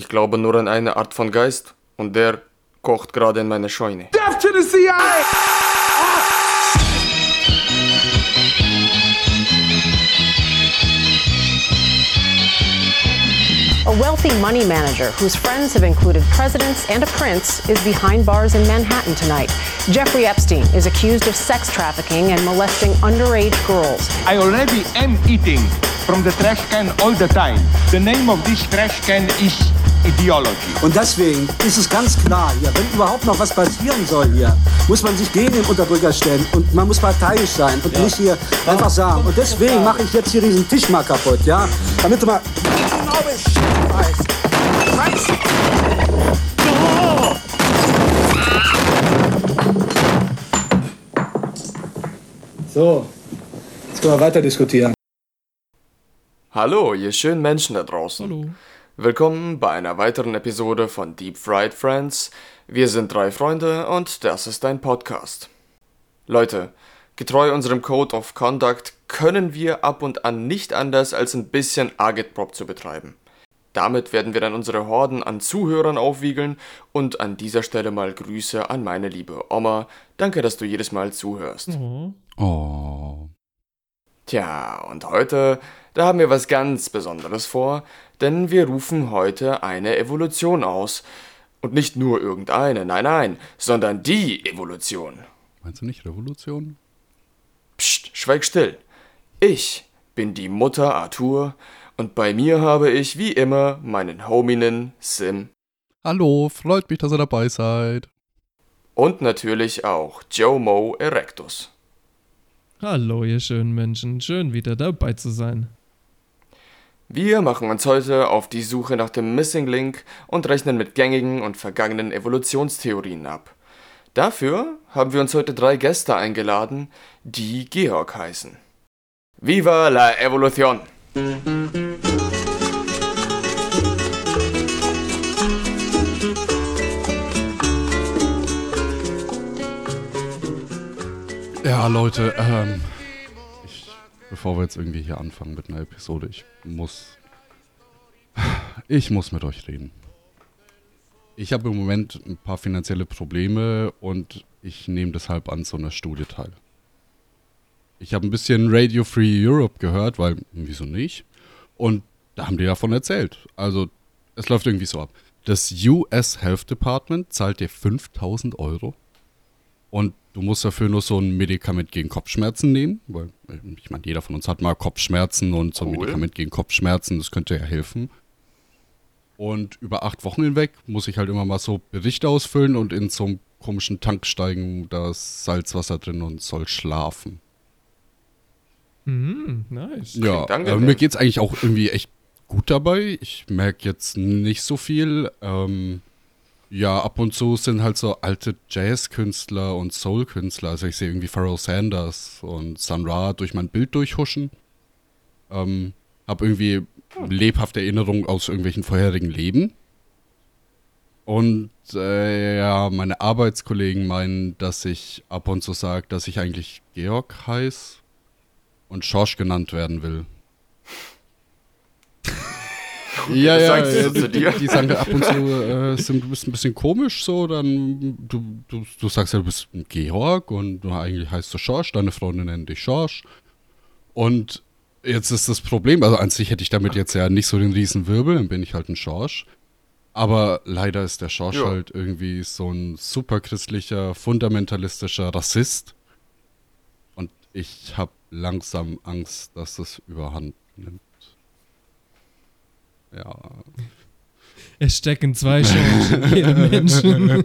Ich glaube nur an eine Art von Geist und der kocht gerade in meiner Scheune. Death to the CIA! A wealthy money manager whose friends have included presidents and a prince is behind bars in Manhattan tonight. Jeffrey Epstein is accused of sex trafficking and molesting underage girls. I already am eating from the trash can all the time. The name of this trash can is Ideology. Und deswegen ist es ganz klar hier, wenn überhaupt noch was passieren soll hier, muss man sich gegen den Unterdrücker stellen und man muss parteiisch sein und ja. nicht hier ja. einfach sagen. Und deswegen mache ich jetzt hier diesen Tisch mal kaputt, ja? Damit du mal genau Bescheid weißt. Scheiße! So, jetzt können wir weiter diskutieren. Hallo, ihr schönen Menschen da draußen. Hallo. Willkommen bei einer weiteren Episode von Deep Fried Friends. Wir sind drei Freunde und das ist ein Podcast. Leute, getreu unserem Code of Conduct können wir ab und an nicht anders als ein bisschen Agitprop zu betreiben. Damit werden wir dann unsere Horden an Zuhörern aufwiegeln und an dieser Stelle mal Grüße an meine liebe Oma. Danke, dass du jedes Mal zuhörst. Mhm. Oh. Tja, und heute, da haben wir was ganz Besonderes vor, denn wir rufen heute eine Evolution aus. Und nicht nur irgendeine, nein, nein, sondern die Evolution. Meinst du nicht Revolution? Psst, schweig still. Ich bin die Mutter Arthur und bei mir habe ich wie immer meinen Hominen Sim. Hallo, freut mich, dass ihr dabei seid. Und natürlich auch Joe Mo Erectus. Hallo, ihr schönen Menschen, schön wieder dabei zu sein. Wir machen uns heute auf die Suche nach dem Missing Link und rechnen mit gängigen und vergangenen Evolutionstheorien ab. Dafür haben wir uns heute drei Gäste eingeladen, die Georg heißen. Viva la Evolution! Ja, Leute, ähm, bevor wir jetzt irgendwie hier anfangen mit einer Episode, ich muss. Ich muss mit euch reden. Ich habe im Moment ein paar finanzielle Probleme und ich nehme deshalb an so einer Studie teil. Ich habe ein bisschen Radio Free Europe gehört, weil, wieso nicht? Und da haben die davon erzählt. Also, es läuft irgendwie so ab. Das US Health Department zahlt dir 5000 Euro und du musst dafür nur so ein Medikament gegen Kopfschmerzen nehmen, weil ich meine, jeder von uns hat mal Kopfschmerzen und so ein cool. Medikament gegen Kopfschmerzen, das könnte ja helfen. Und über acht Wochen hinweg muss ich halt immer mal so Berichte ausfüllen und in so einem komischen Tank steigen, da ist Salzwasser drin und soll schlafen. Mm, nice. Ja, äh, mir geht es eigentlich auch irgendwie echt gut dabei. Ich merke jetzt nicht so viel. Ähm, ja, ab und zu sind halt so alte Jazzkünstler und Soul-Künstler. Also ich sehe irgendwie Pharoah Sanders und Sun Ra durch mein Bild durchhuschen. Ähm, hab irgendwie lebhafte Erinnerungen aus irgendwelchen vorherigen Leben. Und äh, ja, meine Arbeitskollegen meinen, dass ich ab und zu sage, dass ich eigentlich Georg heiße und Schorsch genannt werden will. Ja, ja, sagst ja, du die, die sagen ab und zu, äh, du bist ein bisschen komisch so, dann du, du, du sagst ja, du bist ein Georg und du eigentlich heißt du Schorsch, deine Freundin nennt dich Schorsch. Und jetzt ist das Problem, also an sich hätte ich damit jetzt ja nicht so den riesen Wirbel, dann bin ich halt ein Schorsch. Aber leider ist der Schorsch ja. halt irgendwie so ein superchristlicher, fundamentalistischer Rassist. Und ich habe langsam Angst, dass das überhand nimmt. Ja. Es stecken zwei Chancen in jedem Menschen.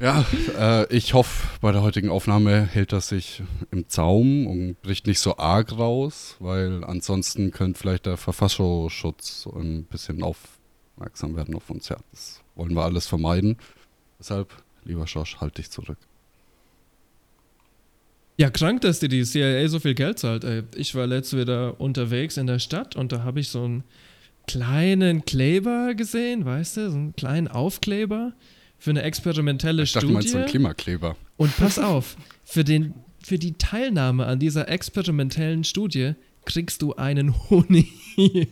ja, äh, ich hoffe, bei der heutigen Aufnahme hält das sich im Zaum und bricht nicht so arg raus, weil ansonsten könnte vielleicht der Verfassungsschutz ein bisschen aufmerksam werden auf uns. Ja, das wollen wir alles vermeiden. Deshalb, lieber Josh, halt dich zurück. Ja, krank, dass dir die CIA so viel Geld zahlt. Ey. Ich war letztes wieder unterwegs in der Stadt und da habe ich so einen kleinen Kleber gesehen, weißt du, so einen kleinen Aufkleber für eine experimentelle ich dachte, Studie. Ich so einen Klimakleber. Und pass auf, für, den, für die Teilnahme an dieser experimentellen Studie kriegst du einen Honig.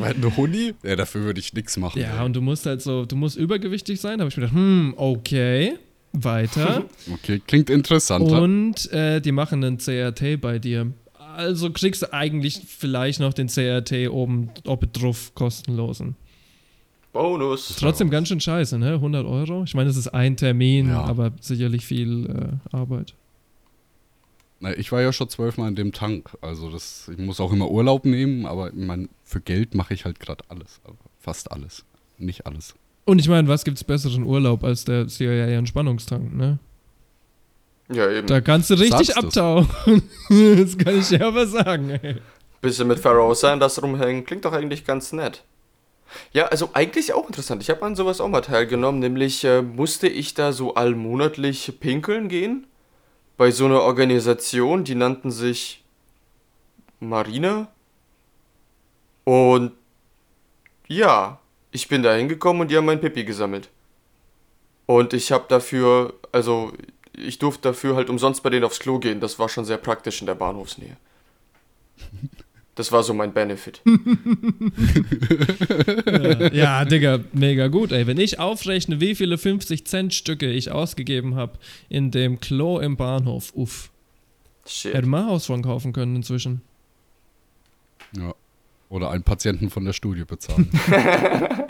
Eine Huni? Ja, dafür würde ich nichts machen. Ja, ey. und du musst halt so, du musst übergewichtig sein. Da habe ich mir gedacht, hm, okay, weiter. Okay, klingt interessanter. und äh, die machen einen CRT bei dir. Also kriegst du eigentlich vielleicht noch den CRT oben ob drauf kostenlosen. Bonus. Trotzdem ganz schön scheiße, ne? 100 Euro. Ich meine, es ist ein Termin, Ja. aber sicherlich viel äh, Arbeit. Na, ich war ja schon zwölfmal in dem Tank. Also das, ich muss auch immer Urlaub nehmen, aber ich mein, für Geld mache ich halt gerade alles. Also fast alles. Nicht alles. Und ich meine, was gibt's besseren Urlaub als der CIA-Entspannungstank, ne? Ja, eben. Da kannst du richtig Sagst abtauchen. das kann ich dir aber sagen, ey. Bisschen mit Pharaoh Sanders rumhängen, klingt doch eigentlich ganz nett. Ja, also eigentlich auch interessant. Ich habe an sowas auch mal teilgenommen, nämlich äh, musste ich da so allmonatlich pinkeln gehen. Bei so einer Organisation, die nannten sich Marina. Und ja, ich bin da hingekommen und die haben mein Pipi gesammelt. Und ich habe dafür, also ich durfte dafür halt umsonst bei denen aufs Klo gehen. Das war schon sehr praktisch in der Bahnhofsnähe. Das war so mein Benefit. Ja, Digga, mega gut, ey. Wenn ich aufrechne, wie viele 50-Cent-Stücke ich ausgegeben habe in dem Klo im Bahnhof, uff. Shit. Hätte man Haus von kaufen können inzwischen. Ja. Oder einen Patienten von der Studie bezahlen.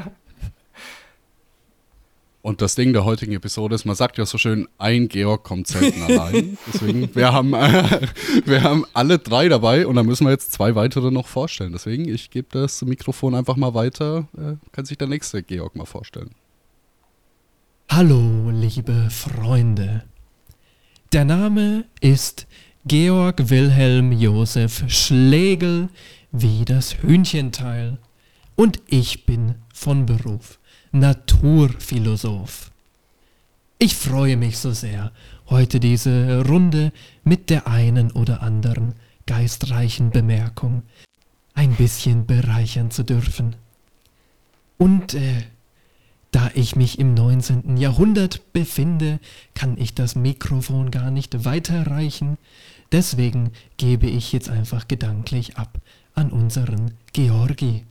Und das Ding der heutigen Episode ist, man sagt ja so schön, ein Georg kommt selten allein. Deswegen, wir haben, äh, wir haben alle drei dabei und dann müssen wir jetzt zwei weitere noch vorstellen. Deswegen, ich gebe das Mikrofon einfach mal weiter. Äh, kann sich der nächste Georg mal vorstellen. Hallo, liebe Freunde. Der Name ist Georg Wilhelm Josef Schlegel, wie das Hühnchenteil. Und ich bin von Beruf Naturphilosoph. Ich freue mich so sehr, heute diese Runde mit der einen oder anderen geistreichen Bemerkung ein bisschen bereichern zu dürfen. Und äh, da ich mich im 19. Jahrhundert befinde, kann ich das Mikrofon gar nicht weiterreichen. Deswegen gebe ich jetzt einfach gedanklich ab an unseren Georgi.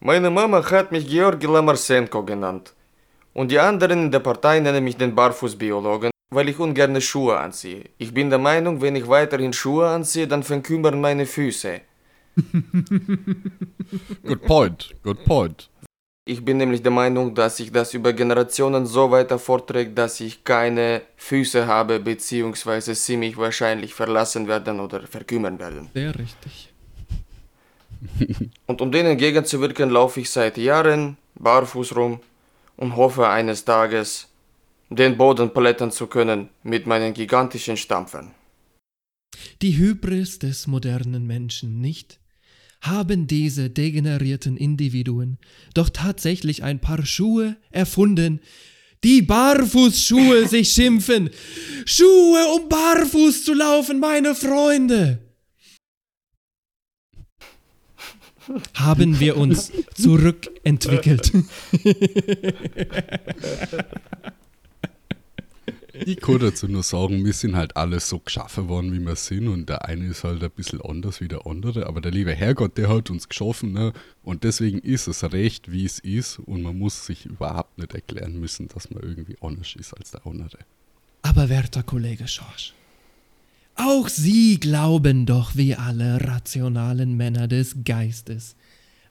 Meine Mama hat mich Georgi Lamarsenko genannt. Und die anderen in der Partei nennen mich den Barfußbiologen, weil ich ungerne Schuhe anziehe. Ich bin der Meinung, wenn ich weiterhin Schuhe anziehe, dann verkümmern meine Füße. Good point, good point. Ich bin nämlich der Meinung, dass sich das über Generationen so weiter fortträgt, dass ich keine Füße habe, beziehungsweise sie mich wahrscheinlich verlassen werden oder verkümmern werden. Sehr richtig. Und um denen entgegenzuwirken, laufe ich seit Jahren barfuß rum und hoffe eines Tages, den Boden plättern zu können mit meinen gigantischen Stampfern. Die Hybris des modernen Menschen, nicht? Haben diese degenerierten Individuen doch tatsächlich ein paar Schuhe erfunden, die Barfußschuhe sich schimpfen. Schuhe, um barfuß zu laufen, meine Freunde. Haben wir uns zurückentwickelt. Ich kann dazu nur sagen, wir sind halt alle so geschaffen worden, wie wir sind. Und der eine ist halt ein bisschen anders wie der andere. Aber der liebe Herrgott, der hat uns geschaffen. Ne? Und deswegen ist es recht, wie es ist. Und man muss sich überhaupt nicht erklären müssen, dass man irgendwie anders ist als der andere. Aber werter Kollege Schorsch, auch Sie glauben doch wie alle rationalen Männer des Geistes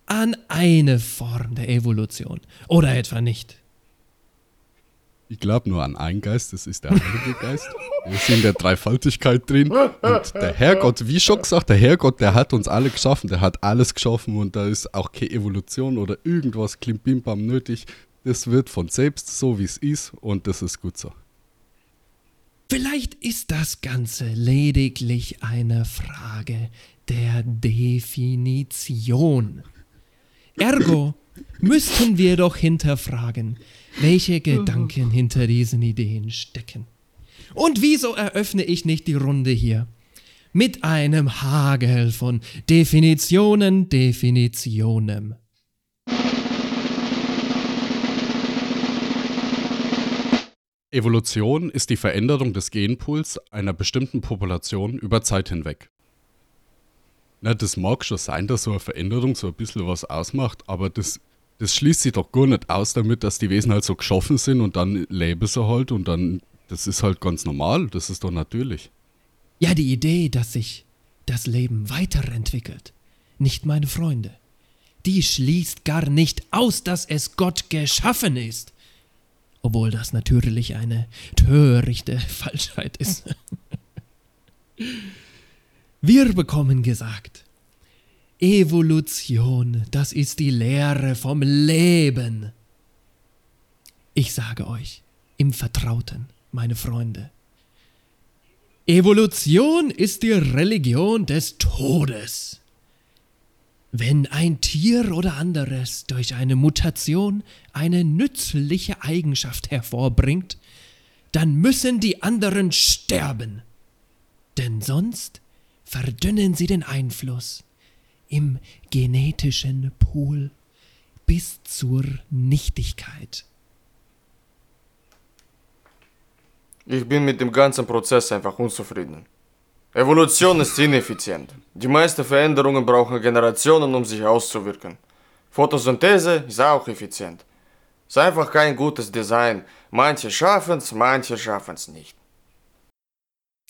an eine Form der Evolution. Oder etwa nicht? Ich glaube nur an einen Geist, das ist der Heilige Geist. Wir sind in der Dreifaltigkeit drin. Und der Herrgott, wie schon gesagt, der Herrgott, der hat uns alle geschaffen, der hat alles geschaffen und da ist auch keine Evolution oder irgendwas Klimpimbam nötig. Das wird von selbst so, wie es ist und das ist gut so. Vielleicht ist das Ganze lediglich eine Frage der Definition. Ergo müssten wir doch hinterfragen, welche Gedanken hinter diesen Ideen stecken. Und wieso eröffne ich nicht die Runde hier? Mit einem Hagel von Definitionen, Definitionen. Evolution ist die Veränderung des Genpools einer bestimmten Population über Zeit hinweg. Na, das mag schon sein, dass so eine Veränderung so ein bisschen was ausmacht, aber das, das schließt sich doch gar nicht aus damit, dass die Wesen halt so geschaffen sind und dann leben sie halt und dann, das ist halt ganz normal, das ist doch natürlich. Ja, die Idee, dass sich das Leben weiterentwickelt, nicht meine Freunde, die schließt gar nicht aus, dass es Gott geschaffen ist. Obwohl das natürlich eine törichte Falschheit ist. Wir bekommen gesagt, Evolution, das ist die Lehre vom Leben. Ich sage euch, im Vertrauten, meine Freunde, Evolution ist die Religion des Todes. Wenn ein Tier oder anderes durch eine Mutation eine nützliche Eigenschaft hervorbringt, dann müssen die anderen sterben. Denn sonst verdünnen sie den Einfluss im genetischen Pool bis zur Nichtigkeit. Ich bin mit dem ganzen Prozess einfach unzufrieden. Evolution ist ineffizient. Die meisten Veränderungen brauchen Generationen, um sich auszuwirken. Photosynthese ist auch effizient. Ist einfach kein gutes Design. Manche schaffen's, manche schaffen's nicht.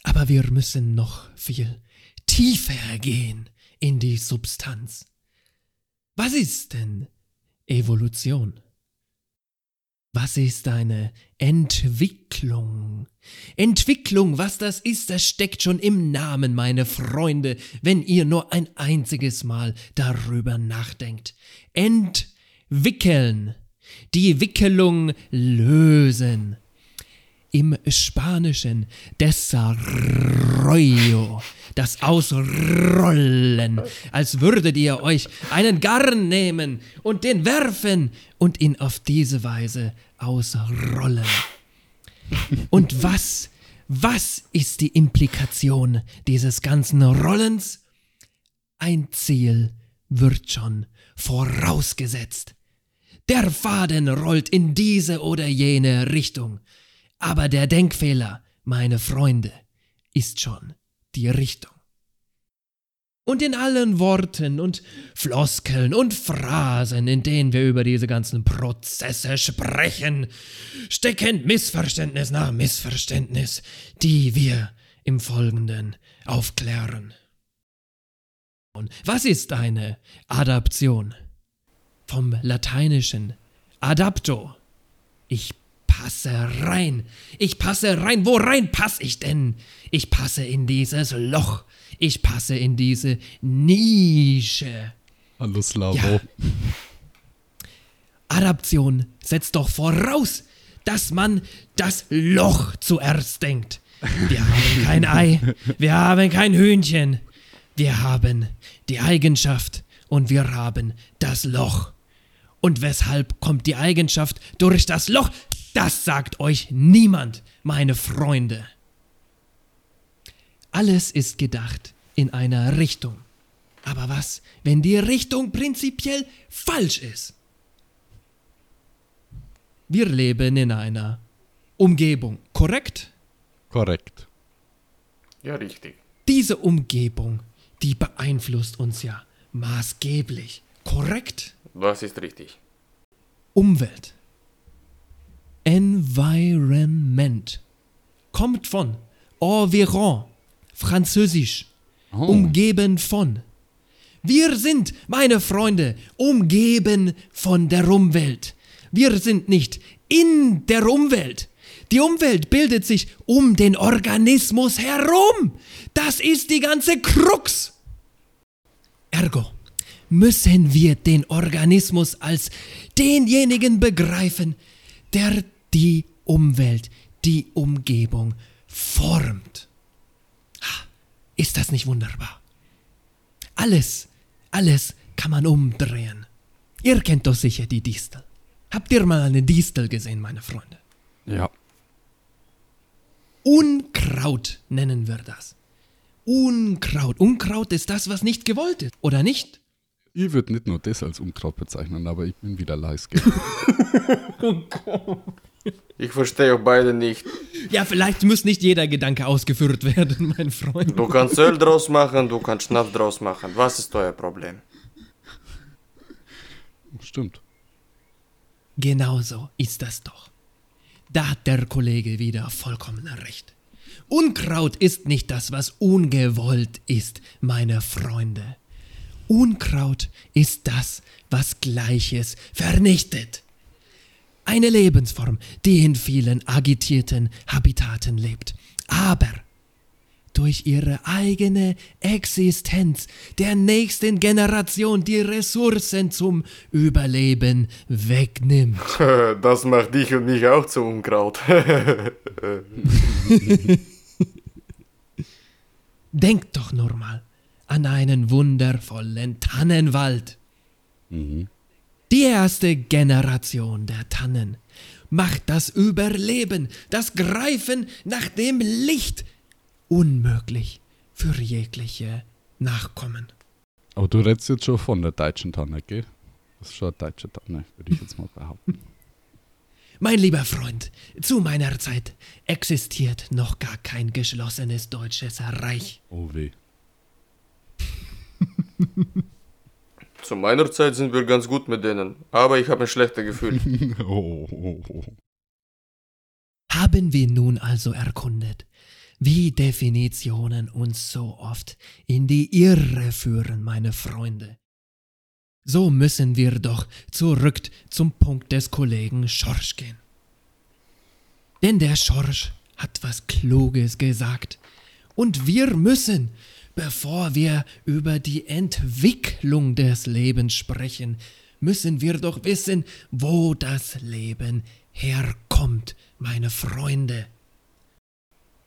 Aber wir müssen noch viel tiefer gehen in die Substanz. Was ist denn Evolution? Was ist eine Entwicklung? Entwicklung, was das ist, das steckt schon im Namen, meine Freunde, wenn ihr nur ein einziges Mal darüber nachdenkt. Entwickeln. Die Wickelung lösen. Im Spanischen desarrollo, das Ausrollen, als würdet ihr euch einen Garn nehmen und den werfen und ihn auf diese Weise ausrollen. Und was, was ist die Implikation dieses ganzen Rollens? Ein Ziel wird schon vorausgesetzt. Der Faden rollt in diese oder jene Richtung. Aber der Denkfehler, meine Freunde, ist schon die Richtung. Und in allen Worten und Floskeln und Phrasen, in denen wir über diese ganzen Prozesse sprechen, stecken Missverständnis nach Missverständnis, die wir im Folgenden aufklären. Und was ist eine Adaption? Vom lateinischen adapto. Ich passe rein. Ich passe rein. Wo rein passe ich denn? Ich passe in dieses Loch. Ich passe in diese Nische. Hallo Slavo. Ja. Adaption setzt doch voraus, dass man das Loch zuerst denkt. Wir haben kein Ei, wir haben kein Hühnchen. Wir haben die Eigenschaft und wir haben das Loch. Und weshalb kommt die Eigenschaft durch das Loch? Das sagt euch niemand, meine Freunde. Alles ist gedacht in einer Richtung. Aber was, wenn die Richtung prinzipiell falsch ist? Wir leben in einer Umgebung, korrekt? Korrekt. Ja, richtig. Diese Umgebung, die beeinflusst uns ja maßgeblich, korrekt? Was ist richtig? Umwelt. Environment. Kommt von environ, französisch. Oh. Umgeben von. Wir sind, meine Freunde, umgeben von der Umwelt. Wir sind nicht in der Umwelt. Die Umwelt bildet sich um den Organismus herum. Das ist die ganze Krux. Ergo müssen wir den Organismus als denjenigen begreifen, der die Umwelt, die Umgebung formt. Ist das nicht wunderbar? Alles, alles kann man umdrehen. Ihr kennt doch sicher die Distel. Habt ihr mal eine Distel gesehen, meine Freunde? Ja. Unkraut nennen wir das. Unkraut. Unkraut ist das, was nicht gewollt ist, oder nicht? Ich würde nicht nur das als Unkraut bezeichnen, aber ich bin wieder leise. Ich verstehe auch beide nicht. Ja, vielleicht muss nicht jeder Gedanke ausgeführt werden, mein Freund. Du kannst Öl draus machen, du kannst Schnaps draus machen. Was ist euer Problem? Stimmt. Genauso ist das doch. Da hat der Kollege wieder vollkommen recht. Unkraut ist nicht das, was ungewollt ist, meine Freunde. Unkraut ist das, was Gleiches vernichtet. Eine Lebensform, die in vielen agitierten Habitaten lebt, aber durch ihre eigene Existenz der nächsten Generation die Ressourcen zum Überleben wegnimmt. Das macht dich und mich auch zu Unkraut. Denkt doch nur mal an einen wundervollen Tannenwald. Die erste Generation der Tannen macht das Überleben, das Greifen nach dem Licht unmöglich für jegliche Nachkommen. Aber du redest jetzt schon von der deutschen Tanne, gell? Das ist schon eine deutsche Tanne, würde ich jetzt mal behaupten. Mein lieber Freund, zu meiner Zeit existiert noch gar kein geschlossenes deutsches Reich. Oh weh. Zu meiner Zeit sind wir ganz gut mit denen, aber ich habe ein schlechtes Gefühl. Oh, oh, oh. Haben wir nun also erkundet, wie Definitionen uns so oft in die Irre führen, meine Freunde. So müssen wir doch zurück zum Punkt des Kollegen Schorsch gehen. Denn der Schorsch hat was Kluges gesagt. Und wir müssen, bevor wir über die Entwicklung des Lebens sprechen, müssen wir doch wissen, wo das Leben herkommt, meine Freunde.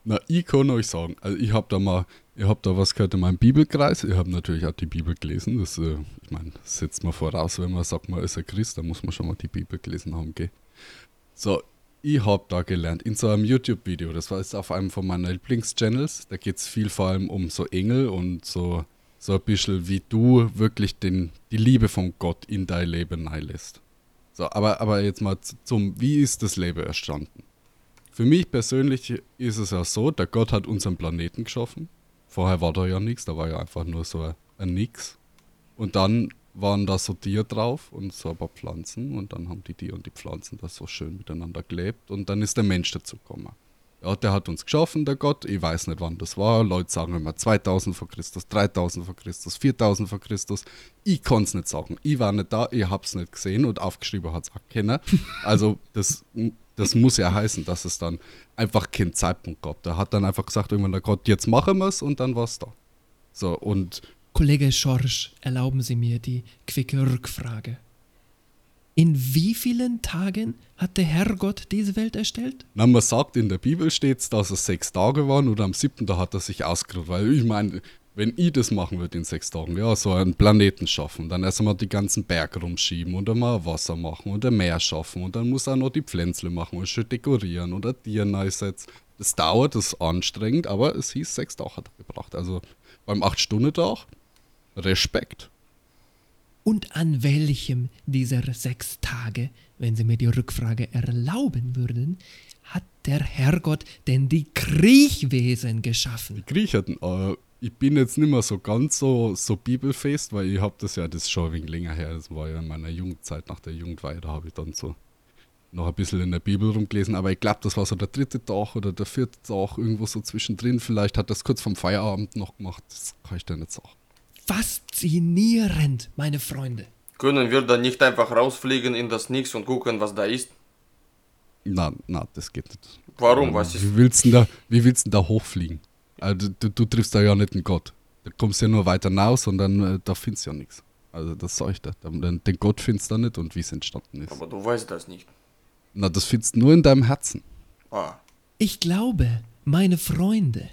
Na, ich kann euch sagen, also ich habe da mal, ich habe da was gehört in meinem Bibelkreis. Ich habe natürlich auch die Bibel gelesen. Das, äh, ich meine, setzt man voraus, wenn man sagt, man ist ein Christ, dann muss man schon mal die Bibel gelesen haben, gell? So, ich habe da gelernt, in so einem YouTube-Video, das war jetzt auf einem von meinen Lieblingschannels, da geht es viel vor allem um so Engel und so, so ein bisschen, wie du wirklich den, die Liebe von Gott in dein Leben lässt. So, aber, aber jetzt mal zum, wie ist das Leben entstanden? Für mich persönlich ist es ja so, der Gott hat unseren Planeten geschaffen. Vorher war da ja nichts, da war ja einfach nur so ein Nix. Und dann waren da so Tiere drauf und so ein paar Pflanzen und dann haben die Tiere und die Pflanzen da so schön miteinander gelebt und dann ist der Mensch dazu gekommen. Ja, der hat uns geschaffen, der Gott. Ich weiß nicht, wann das war. Leute sagen immer 2000 vor Christus, 3000 vor Christus, 4000 vor Christus. Ich kann es nicht sagen. Ich war nicht da, ich hab's nicht gesehen und aufgeschrieben hat es auch keiner. Also, das, das muss ja heißen, dass es dann einfach keinen Zeitpunkt gab. Der hat dann einfach gesagt, irgendwann der Gott, jetzt machen wir's und dann war's da. So, und Kollege Schorsch, erlauben Sie mir die quicke Rückfrage. In wie vielen Tagen hat der Herrgott diese Welt erstellt? Na, man sagt, in der Bibel steht dass es sechs Tage waren und am siebten da hat er sich ausgeruht. Weil ich meine, wenn ich das machen würde in sechs Tagen, ja, so einen Planeten schaffen, dann erst einmal die ganzen Berge rumschieben und einmal Wasser machen und ein Meer schaffen und dann muss er noch die Pflänzle machen und schön dekorieren und ein Tier neu setzen. Das dauert, das ist anstrengend, aber es hieß, sechs Tage hat er gebraucht. Also beim acht-Stunden-Tag, Respekt. Und an welchem dieser sechs Tage, wenn Sie mir die Rückfrage erlauben würden, hat der Herrgott denn die Kriechwesen geschaffen? Griechen, äh, ich bin jetzt nicht mehr so ganz so, so bibelfest, weil ich habe das ja, das ist schon ein wenig länger her, das war ja in meiner Jugendzeit, nach der Jugendweihe, da habe ich dann so noch ein bisschen in der Bibel rumgelesen, aber ich glaube, das war so der dritte Tag oder der vierte Tag, irgendwo so zwischendrin, vielleicht hat das kurz vom Feierabend noch gemacht, das kann ich dir nicht sagen. Faszinierend, meine Freunde. Können wir dann nicht einfach rausfliegen in das Nix und gucken, was da ist? Na, na, das geht nicht. Warum? Was ist. Wie willst du denn da, wie willst du denn da hochfliegen? Also, du, du triffst da ja nicht einen Gott. Da kommst du ja nur weiter hinaus und dann, äh, da findest du ja nichts. Also das sag ich dir. Den, den Gott findest du da nicht und wie es entstanden ist. Aber du weißt das nicht. Na, das findest du nur in deinem Herzen. Ah. Ich glaube, meine Freunde,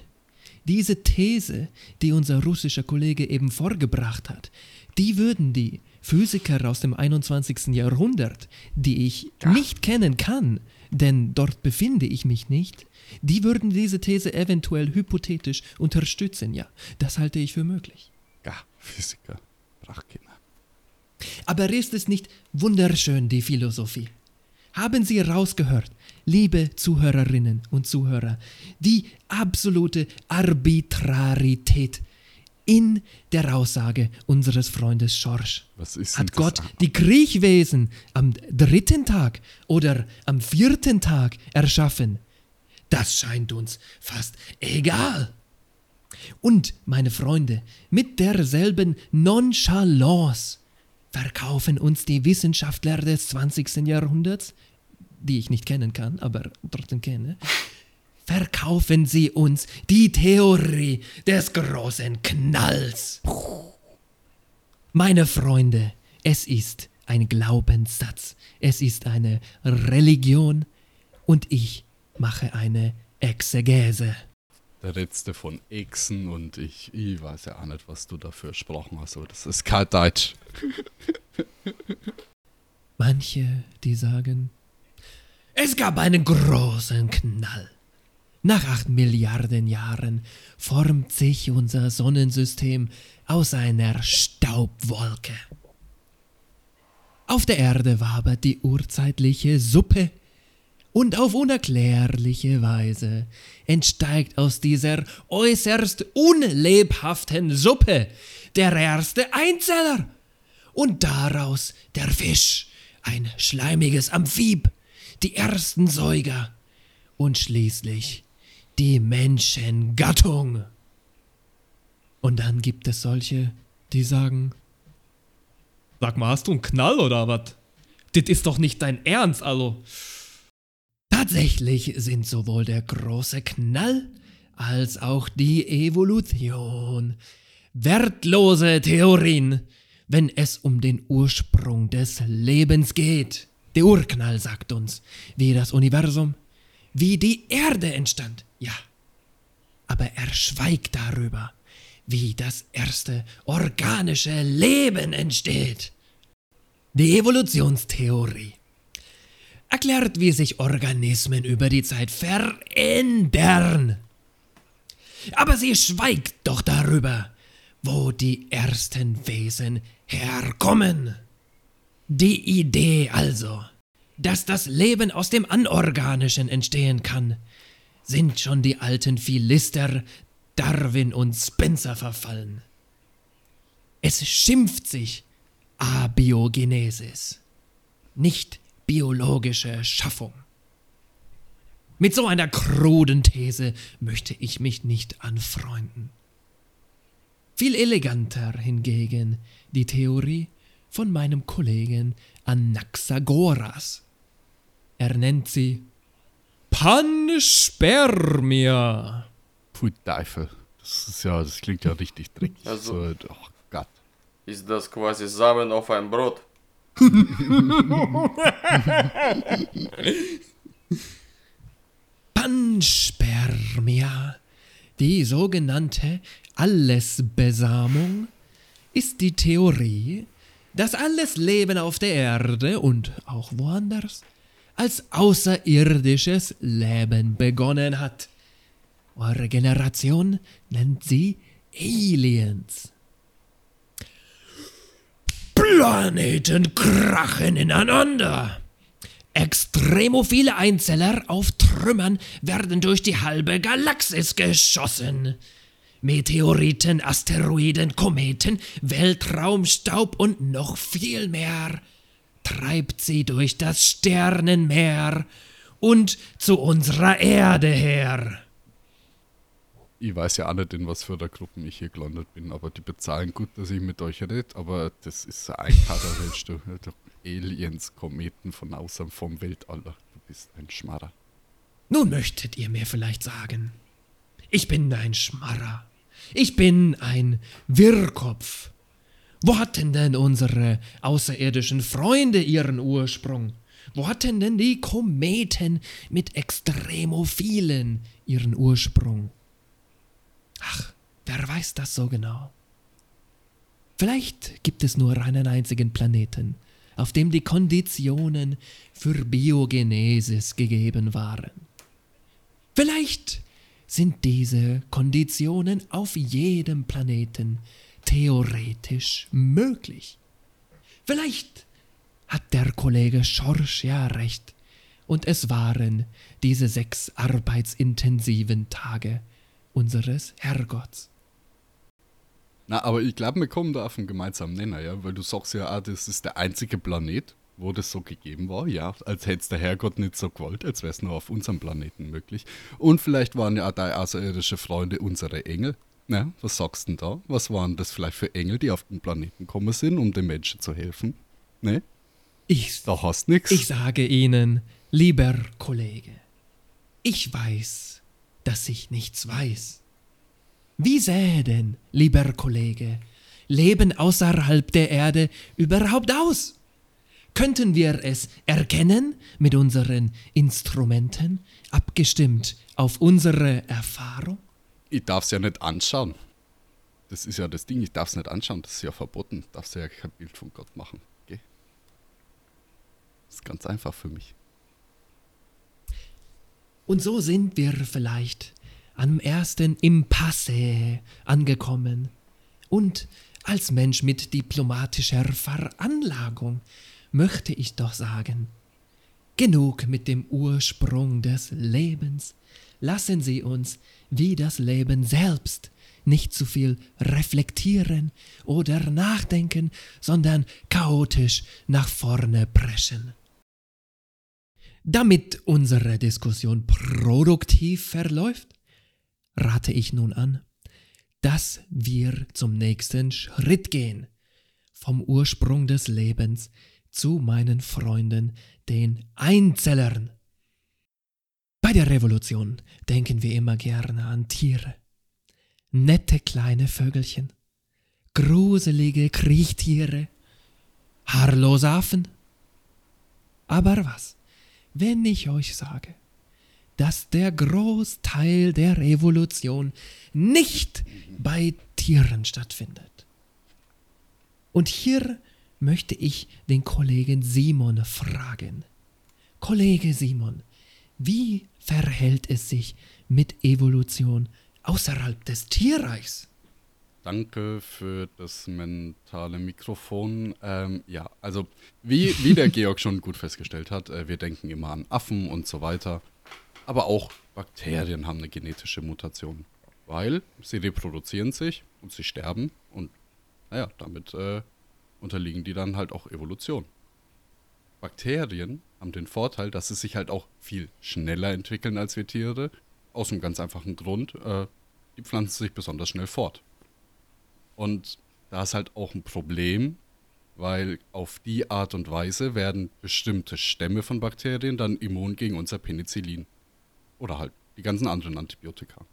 diese These, die unser russischer Kollege eben vorgebracht hat, die würden die Physiker aus dem 21. Jahrhundert, die ich nicht kennen kann, denn dort befinde ich mich nicht, die würden diese These eventuell hypothetisch unterstützen, ja, das halte ich für möglich. Ja, Physiker. Brachkinder. Aber ist es nicht wunderschön, die Philosophie? Haben Sie rausgehört, liebe Zuhörerinnen und Zuhörer, die absolute Arbitrarität in der Aussage unseres Freundes Schorsch. Hat? Gott die Kriechwesen am dritten Tag oder am vierten Tag erschaffen? Das scheint uns fast egal. Und, meine Freunde, mit derselben Nonchalance verkaufen uns die Wissenschaftler des 20. Jahrhunderts, die ich nicht kennen kann, aber trotzdem kenne, verkaufen sie uns die Theorie des großen Knalls. Meine Freunde, es ist ein Glaubenssatz, es ist eine Religion und ich mache eine Exegese. Der letzte von Echsen und ich, ich weiß ja auch nicht, was du dafür gesprochen hast, aber das ist kein Deutsch. Manche, die sagen, es gab einen großen Knall. Nach acht Milliarden Jahren formt sich unser Sonnensystem aus einer Staubwolke. Auf der Erde wabert die urzeitliche Suppe und auf unerklärliche Weise entsteigt aus dieser äußerst unlebhaften Suppe der erste Einzeller und daraus der Fisch, ein schleimiges Amphib, die ersten Säuger und schließlich die Menschengattung. Und dann gibt es solche, die sagen, Sag mal, hast du einen Knall oder was? Das ist doch nicht dein Ernst, Allo. Tatsächlich sind sowohl der große Knall als auch die Evolution wertlose Theorien, wenn es um den Ursprung des Lebens geht. Der Urknall sagt uns, wie das Universum, wie die Erde entstand, ja. Aber er schweigt darüber, wie das erste organische Leben entsteht. Die Evolutionstheorie erklärt, wie sich Organismen über die Zeit verändern. Aber sie schweigt doch darüber, wo die ersten Wesen herkommen. Die Idee also, dass das Leben aus dem Anorganischen entstehen kann, sind schon die alten Philister Darwin und Spencer verfallen. Es schimpft sich Abiogenesis, nicht biologische Schaffung. Mit so einer kruden These möchte ich mich nicht anfreunden. Viel eleganter hingegen die Theorie von meinem Kollegen Anaxagoras. Er nennt sie Panspermia. Pfui Teufel. Das ist ja, das klingt ja richtig dreckig. Also- so, oh Gott. Ist das quasi Samen auf ein Brot? Panspermia, die sogenannte Allesbesamung, ist die Theorie, dass alles Leben auf der Erde und auch woanders als außerirdisches Leben begonnen hat. Eure Generation nennt sie Aliens. Planeten krachen ineinander. Extremophile Einzeller auf Trümmern werden durch die halbe Galaxis geschossen. Meteoriten, Asteroiden, Kometen, Weltraumstaub und noch viel mehr treibt sie durch das Sternenmeer und zu unserer Erde her. Ich weiß ja auch nicht, in was für der Gruppen ich hier gelandet bin, aber die bezahlen gut, dass ich mit euch rede, aber das ist so ein Kaderwelsch, du. du. Aliens, Kometen von außer vom Weltall. Du bist ein Schmarrer. Nun möchtet ihr mir vielleicht sagen, ich bin ein Schmarrer. Ich bin ein Wirrkopf. Wo hatten denn unsere außerirdischen Freunde ihren Ursprung? Wo hatten denn die Kometen mit Extremophilen ihren Ursprung? Ach, wer weiß das so genau? Vielleicht gibt es nur einen einzigen Planeten, auf dem die Konditionen für Biogenesis gegeben waren. Vielleicht sind diese Konditionen auf jedem Planeten theoretisch möglich. Vielleicht hat der Kollege Schorsch ja recht Und es waren diese sechs arbeitsintensiven Tage unseres Herrgotts. Na, aber ich glaube, wir kommen da auf einen gemeinsamen Nenner, ja, weil du sagst ja, ah, das ist der einzige Planet, wo das so gegeben war, ja, als hätte es der Herrgott nicht so gewollt, als wäre es nur auf unserem Planeten möglich. Und vielleicht waren ja deine außerirdische Freunde unsere Engel. Na, was sagst du denn da? Was waren das vielleicht für Engel, die auf den Planeten gekommen sind, um den Menschen zu helfen? Ne? Ich, Da hast nix. ich sage Ihnen, lieber Kollege, ich weiß, dass ich nichts weiß. Wie sähe denn, lieber Kollege, Leben außerhalb der Erde überhaupt aus? Könnten wir es erkennen mit unseren Instrumenten, abgestimmt auf unsere Erfahrung? Ich darf es ja nicht anschauen. Das ist ja das Ding, ich darf es nicht anschauen, das ist ja verboten. Darfst ja kein Bild von Gott machen. Gell? Das ist ganz einfach für mich. Und so sind wir vielleicht am ersten Impasse angekommen. Und als Mensch mit diplomatischer Veranlagung möchte ich doch sagen, genug mit dem Ursprung des Lebens. Lassen Sie uns, wie das Leben selbst, nicht zu viel reflektieren oder nachdenken, sondern chaotisch nach vorne preschen. Damit unsere Diskussion produktiv verläuft, rate ich nun an, dass wir zum nächsten Schritt gehen, vom Ursprung des Lebens zu meinen Freunden, den Einzellern. Bei der Revolution denken wir immer gerne an Tiere, nette kleine Vögelchen, gruselige Kriechtiere, haarlose Affen. Aber was, wenn ich euch sage, dass der Großteil der Revolution nicht bei Tieren stattfindet? Und hier möchte ich den Kollegen Simon fragen. Kollege Simon, wie verhält es sich mit Evolution außerhalb des Tierreichs? Danke für das mentale Mikrofon. Ähm, ja, also wie, wie der Georg schon gut festgestellt hat, äh, wir denken immer an Affen und so weiter. Aber auch Bakterien haben eine genetische Mutation, weil sie reproduzieren sich und sie sterben und naja, damit äh, unterliegen die dann halt auch Evolution. Bakterien haben den Vorteil, dass sie sich halt auch viel schneller entwickeln als wir Tiere. Aus einem ganz einfachen Grund, äh, die pflanzen sich besonders schnell fort. Und da ist halt auch ein Problem, weil auf die Art und Weise werden bestimmte Stämme von Bakterien dann immun gegen unser Penicillin. Oder halt die ganzen anderen Antibiotika.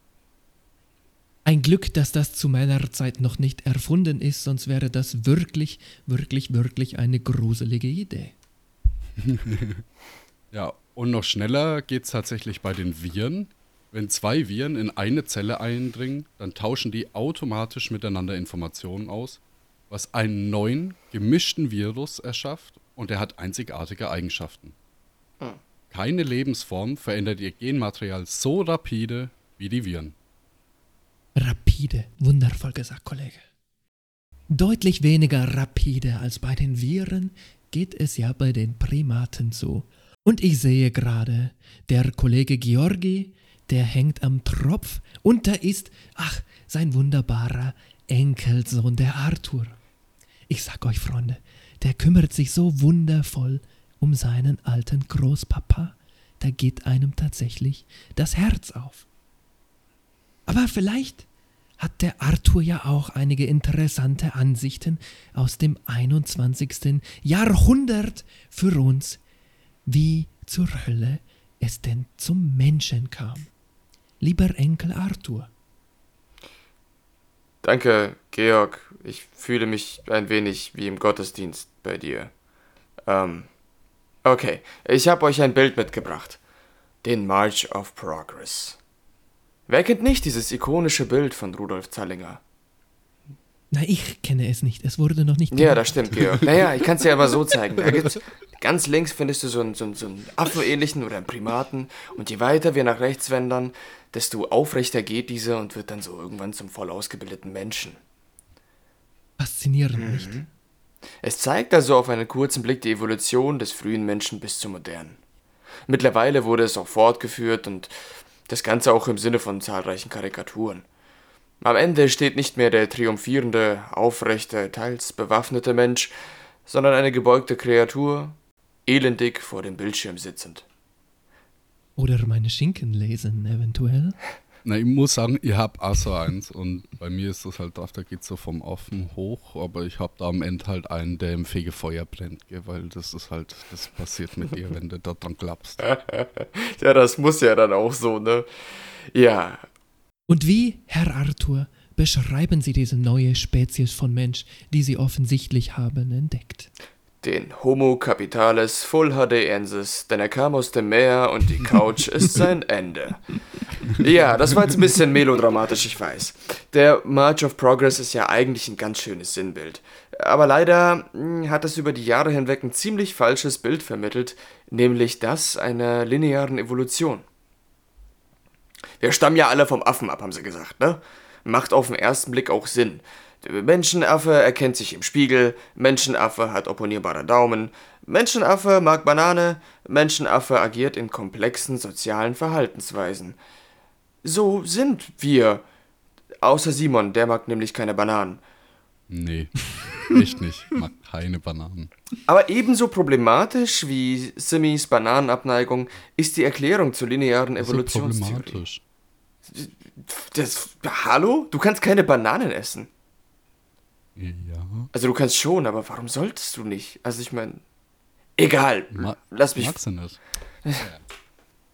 Ein Glück, dass das zu meiner Zeit noch nicht erfunden ist, sonst wäre das wirklich, wirklich, wirklich eine gruselige Idee. Ja, und noch schneller geht es tatsächlich bei den Viren. Wenn zwei Viren in eine Zelle eindringen, dann tauschen die automatisch miteinander Informationen aus, was einen neuen, gemischten Virus erschafft und er hat einzigartige Eigenschaften. Keine Lebensform verändert ihr Genmaterial so rapide wie die Viren. Rapide, wundervoll gesagt, Kollege. Deutlich weniger rapide als bei den Viren geht es ja bei den Primaten so. Und ich sehe gerade, der Kollege Georgi, der hängt am Tropf und da ist, ach, sein wunderbarer Enkelsohn, der Arthur. Ich sag euch, Freunde, der kümmert sich so wundervoll um seinen alten Großpapa, da geht einem tatsächlich das Herz auf. Aber vielleicht hat der Arthur ja auch einige interessante Ansichten aus dem 21. Jahrhundert für uns, wie zur Hölle es denn zum Menschen kam. Lieber Enkel Arthur, Danke, Georg. Ich fühle mich ein wenig wie im Gottesdienst bei dir. Ähm, okay, ich habe euch ein Bild mitgebracht. Den March of Progress. Wer kennt nicht dieses ikonische Bild von Rudolf Zallinger? na, ich kenne es nicht, es wurde noch nicht Ja, gemacht. das stimmt, Georg. Naja, ich kann es dir aber so zeigen. Ganz links findest du so einen, so, einen, so einen Affenähnlichen oder einen Primaten. Und je weiter wir nach rechts wandern, desto aufrechter geht dieser und wird dann so irgendwann zum voll ausgebildeten Menschen. Faszinierend, nicht? Es zeigt also auf einen kurzen Blick die Evolution des frühen Menschen bis zum modernen. Mittlerweile wurde es auch fortgeführt und das Ganze auch im Sinne von zahlreichen Karikaturen. Am Ende steht nicht mehr der triumphierende, aufrechte, teils bewaffnete Mensch, sondern eine gebeugte Kreatur, elendig vor dem Bildschirm sitzend. Oder meine Schinken lesen, eventuell. Na, ich muss sagen, ich habe auch so eins und bei mir ist das halt drauf, da geht so vom Offen hoch, aber ich habe da am Ende halt einen, der im Fegefeuer brennt, gell, weil das ist halt, das passiert mit dir, wenn du da dran klappst. ja, das muss ja dann auch so, ne? Ja. Und wie, Herr Arthur, beschreiben Sie diese neue Spezies von Mensch, die Sie offensichtlich haben entdeckt? Den Homo capitalis full HDensis, denn er kam aus dem Meer und die Couch ist sein Ende. Ja, das war jetzt ein bisschen melodramatisch, ich weiß. Der March of Progress ist ja eigentlich ein ganz schönes Sinnbild. Aber leider hm, hat es über die Jahre hinweg ein ziemlich falsches Bild vermittelt, nämlich das einer linearen Evolution. Wir stammen ja alle vom Affen ab, haben sie gesagt, ne? Macht auf den ersten Blick auch Sinn. Menschenaffe erkennt sich im Spiegel, Menschenaffe hat opponierbare Daumen, Menschenaffe mag Banane, Menschenaffe agiert in komplexen sozialen Verhaltensweisen. So sind wir. Außer Simon, der mag nämlich keine Bananen. Nee, echt nicht. Ich mag keine Bananen. Aber ebenso problematisch wie Simmys Bananenabneigung ist die Erklärung zur linearen Evolutionstheorie. problematisch. Das, hallo? Du kannst keine Bananen essen. Ja. Also du kannst schon, aber warum solltest du nicht? Also ich meine, egal. Ma Lass mich, Magst du nicht?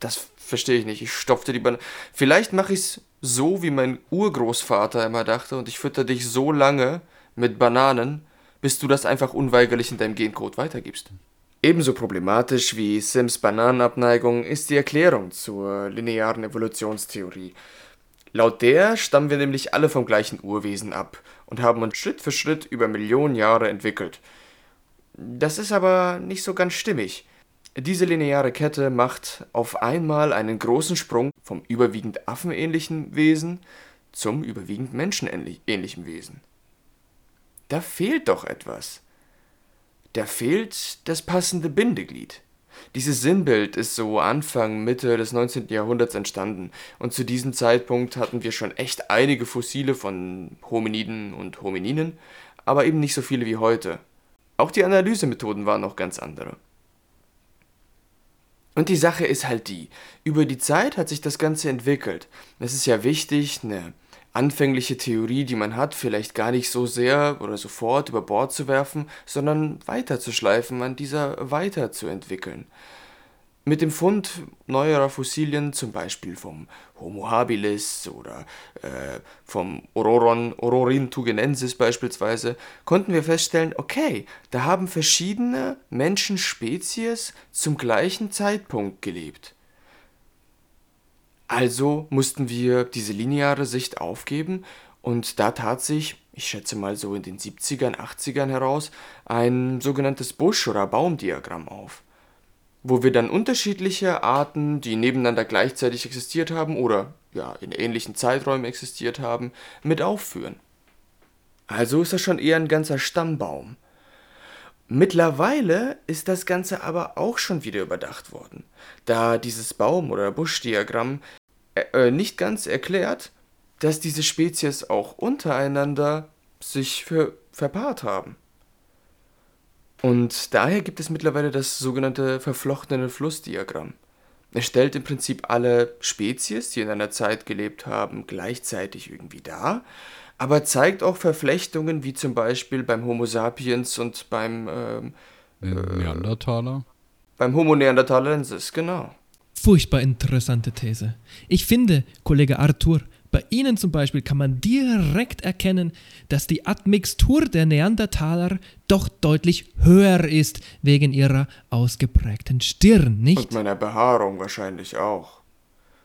das verstehe ich nicht. Ich stopfte die Bananen. Vielleicht mache ich es so, wie mein Urgroßvater immer dachte und ich fütter dich so lange mit Bananen, bis du das einfach unweigerlich in deinem Gencode weitergibst. Ebenso problematisch wie Sims Bananenabneigung ist die Erklärung zur linearen Evolutionstheorie. Laut der stammen wir nämlich alle vom gleichen Urwesen ab und haben uns Schritt für Schritt über Millionen Jahre entwickelt. Das ist aber nicht so ganz stimmig. Diese lineare Kette macht auf einmal einen großen Sprung vom überwiegend affenähnlichen Wesen zum überwiegend menschenähnlichen Wesen. Da fehlt doch etwas. Da fehlt das passende Bindeglied. Dieses Sinnbild ist so Anfang, Mitte des 19. Jahrhunderts entstanden und zu diesem Zeitpunkt hatten wir schon echt einige Fossile von Hominiden und Homininen, aber eben nicht so viele wie heute. Auch die Analysemethoden waren noch ganz andere. Und die Sache ist halt die, über die Zeit hat sich das Ganze entwickelt. Es ist ja wichtig, eine anfängliche Theorie, die man hat, vielleicht gar nicht so sehr oder sofort über Bord zu werfen, sondern weiterzuschleifen, an dieser weiterzuentwickeln. Mit dem Fund neuerer Fossilien, zum Beispiel vom Homo habilis oder äh, vom Ororon, Ororin tugenensis beispielsweise, konnten wir feststellen, okay, da haben verschiedene Menschenspezies zum gleichen Zeitpunkt gelebt. Also mussten wir diese lineare Sicht aufgeben und da tat sich, ich schätze mal so in den 70ern, 80ern heraus, ein sogenanntes Busch- oder Baumdiagramm auf wo wir dann unterschiedliche Arten, die nebeneinander gleichzeitig existiert haben oder ja in ähnlichen Zeiträumen existiert haben, mit aufführen. Also ist das schon eher ein ganzer Stammbaum. Mittlerweile ist das Ganze aber auch schon wieder überdacht worden, da dieses Baum- oder Buschdiagramm äh, nicht ganz erklärt, dass diese Spezies auch untereinander sich ver verpaart haben. Und daher gibt es mittlerweile das sogenannte verflochtene Flussdiagramm. Es stellt im Prinzip alle Spezies, die in einer Zeit gelebt haben, gleichzeitig irgendwie dar, aber zeigt auch Verflechtungen wie zum Beispiel beim Homo sapiens und beim, ähm, Neandertaler? beim Homo neanderthalensis, genau. Furchtbar interessante These. Ich finde, Kollege Arthur, bei Ihnen zum Beispiel kann man direkt erkennen, dass die Admixtur der Neandertaler doch deutlich höher ist wegen ihrer ausgeprägten Stirn, nicht? Und meiner Behaarung wahrscheinlich auch.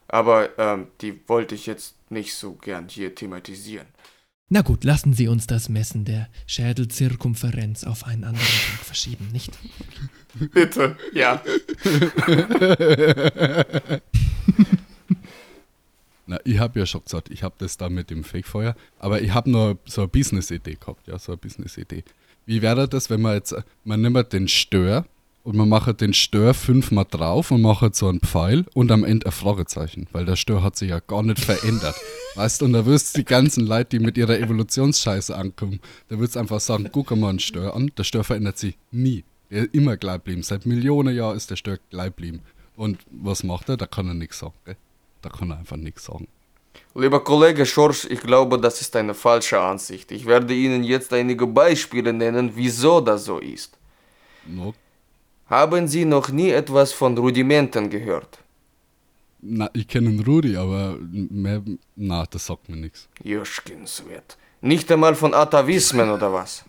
Aber ähm, die wollte ich jetzt nicht so gern hier thematisieren. Na gut, lassen Sie uns das Messen der Schädelzirkumferenz auf einen anderen Tag verschieben, nicht? Bitte, ja. Na, ich habe ja schon gesagt, ich habe das da mit dem Fegefeuer, aber ich habe nur so eine Business-Idee gehabt, ja, so eine Business-Idee. Wie wäre das, wenn man jetzt, man nimmt den Stör und man macht den Stör fünfmal drauf und macht so einen Pfeil und am Ende ein Fragezeichen, weil der Stör hat sich ja gar nicht verändert. weißt du, und da wirst du die ganzen Leute, die mit ihrer Evolutionsscheiße ankommen, da würdest du einfach sagen, guck mal einen Stör an, der Stör verändert sich nie. Er ist immer gleich geblieben. Seit Millionen Jahren ist der Stör gleich geblieben. Und was macht er? Da kann er nichts sagen. Gell? Da kann er einfach nichts sagen. Lieber Kollege Schorsch, ich glaube, das ist eine falsche Ansicht. Ich werde Ihnen jetzt einige Beispiele nennen, wieso das so ist. No, Haben Sie noch nie etwas von Rudimenten gehört? na, ich kenne Rudi, aber mehr, na, das sagt mir nichts. Joschkinswert. Nicht einmal von Atavismen oder was?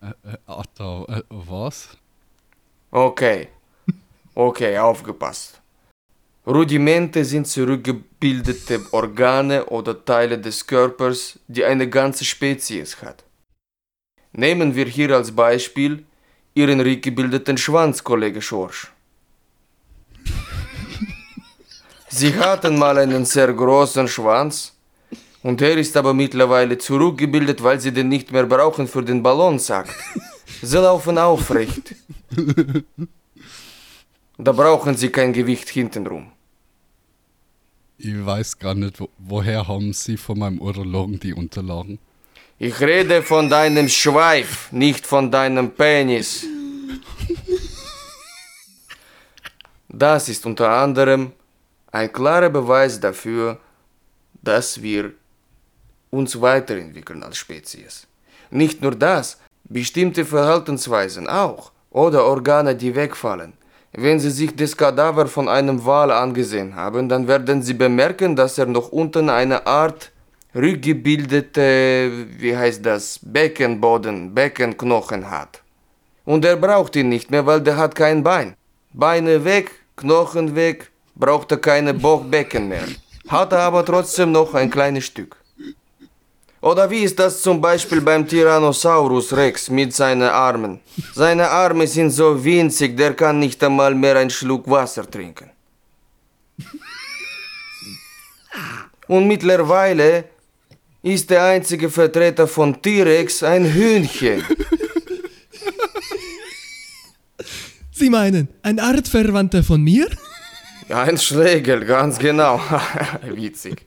Äh, Atta, äh, was? Okay. Okay, aufgepasst. Rudimente sind zurückgebildete Organe oder Teile des Körpers, die eine ganze Spezies hat. Nehmen wir hier als Beispiel Ihren rückgebildeten Schwanz, Kollege Schorsch. Sie hatten mal einen sehr großen Schwanz und er ist aber mittlerweile zurückgebildet, weil Sie den nicht mehr brauchen für den Ballonsack. Sie laufen aufrecht. Da brauchen Sie kein Gewicht hintenrum. Ich weiß gar nicht, wo, woher haben Sie von meinem Urologen die Unterlagen? Ich rede von deinem Schweif, nicht von deinem Penis. Das ist unter anderem ein klarer Beweis dafür, dass wir uns weiterentwickeln als Spezies. Nicht nur das, bestimmte Verhaltensweisen auch oder Organe, die wegfallen. Wenn Sie sich das Kadaver von einem Wal angesehen haben, dann werden Sie bemerken, dass er noch unten eine Art rückgebildete, wie heißt das, Beckenboden, Beckenknochen hat. Und er braucht ihn nicht mehr, weil der hat kein Bein. Beine weg, Knochen weg, braucht er keine Bauchbecken mehr. Hat er aber trotzdem noch ein kleines Stück. Oder wie ist das zum Beispiel beim Tyrannosaurus Rex mit seinen Armen? Seine Arme sind so winzig, der kann nicht einmal mehr einen Schluck Wasser trinken. Und mittlerweile ist der einzige Vertreter von T-Rex ein Hühnchen. Sie meinen, ein Artverwandter von mir? Ein Schlegel, ganz genau. Witzig.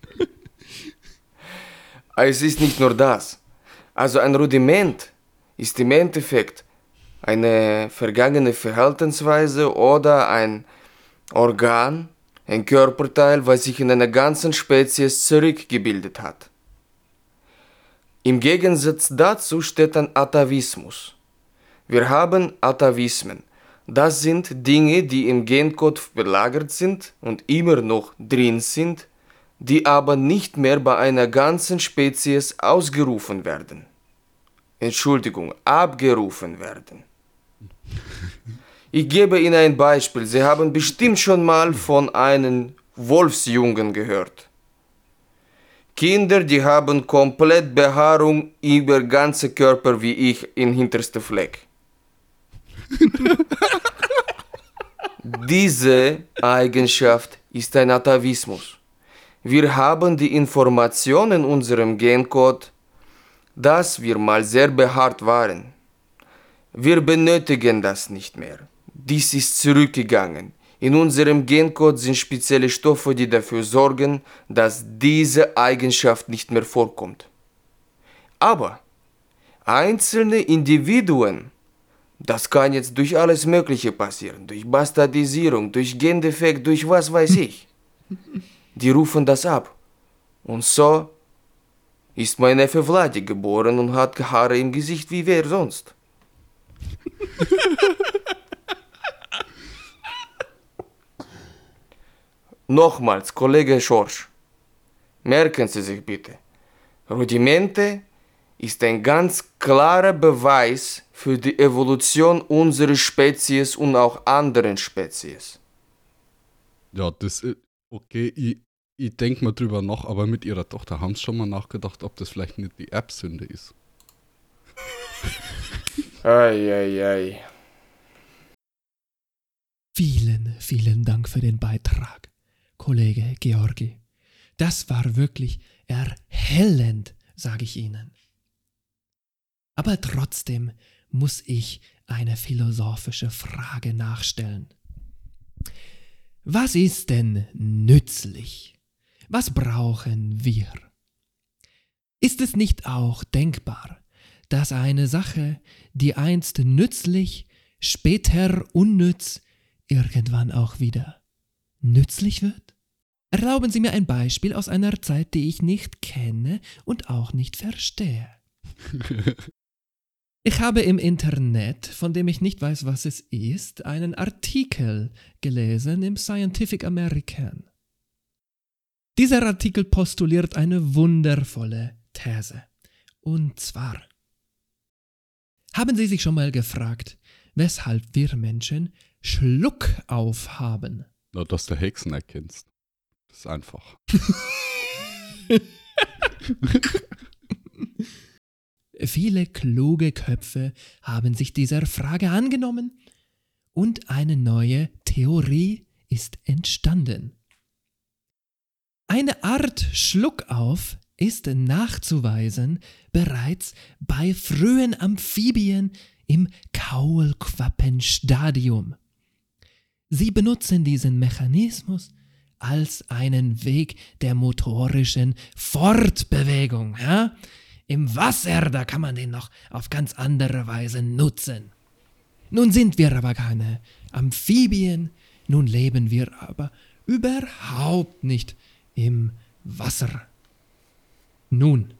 Es ist nicht nur das. Also ein Rudiment ist im Endeffekt eine vergangene Verhaltensweise oder ein Organ, ein Körperteil, was sich in einer ganzen Spezies zurückgebildet hat. Im Gegensatz dazu steht ein Atavismus. Wir haben Atavismen. Das sind Dinge, die im Gencode belagert sind und immer noch drin sind, die aber nicht mehr bei einer ganzen Spezies ausgerufen werden. Entschuldigung, abgerufen werden. Ich gebe Ihnen ein Beispiel. Sie haben bestimmt schon mal von einem Wolfsjungen gehört. Kinder, die haben komplett Behaarung über ganze Körper wie ich in hinterste Fleck. Diese Eigenschaft ist ein Atavismus. Wir haben die Information in unserem Gencode, dass wir mal sehr behaart waren. Wir benötigen das nicht mehr. Dies ist zurückgegangen. In unserem Gencode sind spezielle Stoffe, die dafür sorgen, dass diese Eigenschaft nicht mehr vorkommt. Aber einzelne Individuen, das kann jetzt durch alles Mögliche passieren, durch Bastardisierung, durch Gendefekt, durch was weiß ich. Die rufen das ab. Und so ist mein Neffe Vladi geboren und hat Haare im Gesicht wie wer sonst. Nochmals, Kollege Schorsch, merken Sie sich bitte, Rudimente ist ein ganz klarer Beweis für die Evolution unserer Spezies und auch anderen Spezies. Ja, das ist okay. Ich, ich denke mal drüber nach, aber mit ihrer Tochter haben sie schon mal nachgedacht, ob das vielleicht nicht die Erbsünde ist. Ei, ei, ei. Vielen, vielen Dank für den Beitrag, Kollege Georgi. Das war wirklich erhellend, sage ich Ihnen. Aber trotzdem muss ich eine philosophische Frage nachstellen. Was ist denn nützlich? Was brauchen wir? Ist es nicht auch denkbar, dass eine Sache, die einst nützlich, später unnütz, irgendwann auch wieder nützlich wird? Erlauben Sie mir ein Beispiel aus einer Zeit, die ich nicht kenne und auch nicht verstehe. Ich habe im Internet, von dem ich nicht weiß, was es ist, einen Artikel gelesen im Scientific American. Dieser Artikel postuliert eine wundervolle These. Und zwar, haben Sie sich schon mal gefragt, weshalb wir Menschen Schluck aufhaben? Na, dass du Hexen erkennst. Das ist einfach. Viele kluge Köpfe haben sich dieser Frage angenommen und eine neue Theorie ist entstanden. Eine Art Schluckauf ist nachzuweisen bereits bei frühen Amphibien im Kaulquappenstadium. Sie benutzen diesen Mechanismus als einen Weg der motorischen Fortbewegung. Ja? Im Wasser, da kann man den noch auf ganz andere Weise nutzen. Nun sind wir aber keine Amphibien, nun leben wir aber überhaupt nicht im Wasser. Nun,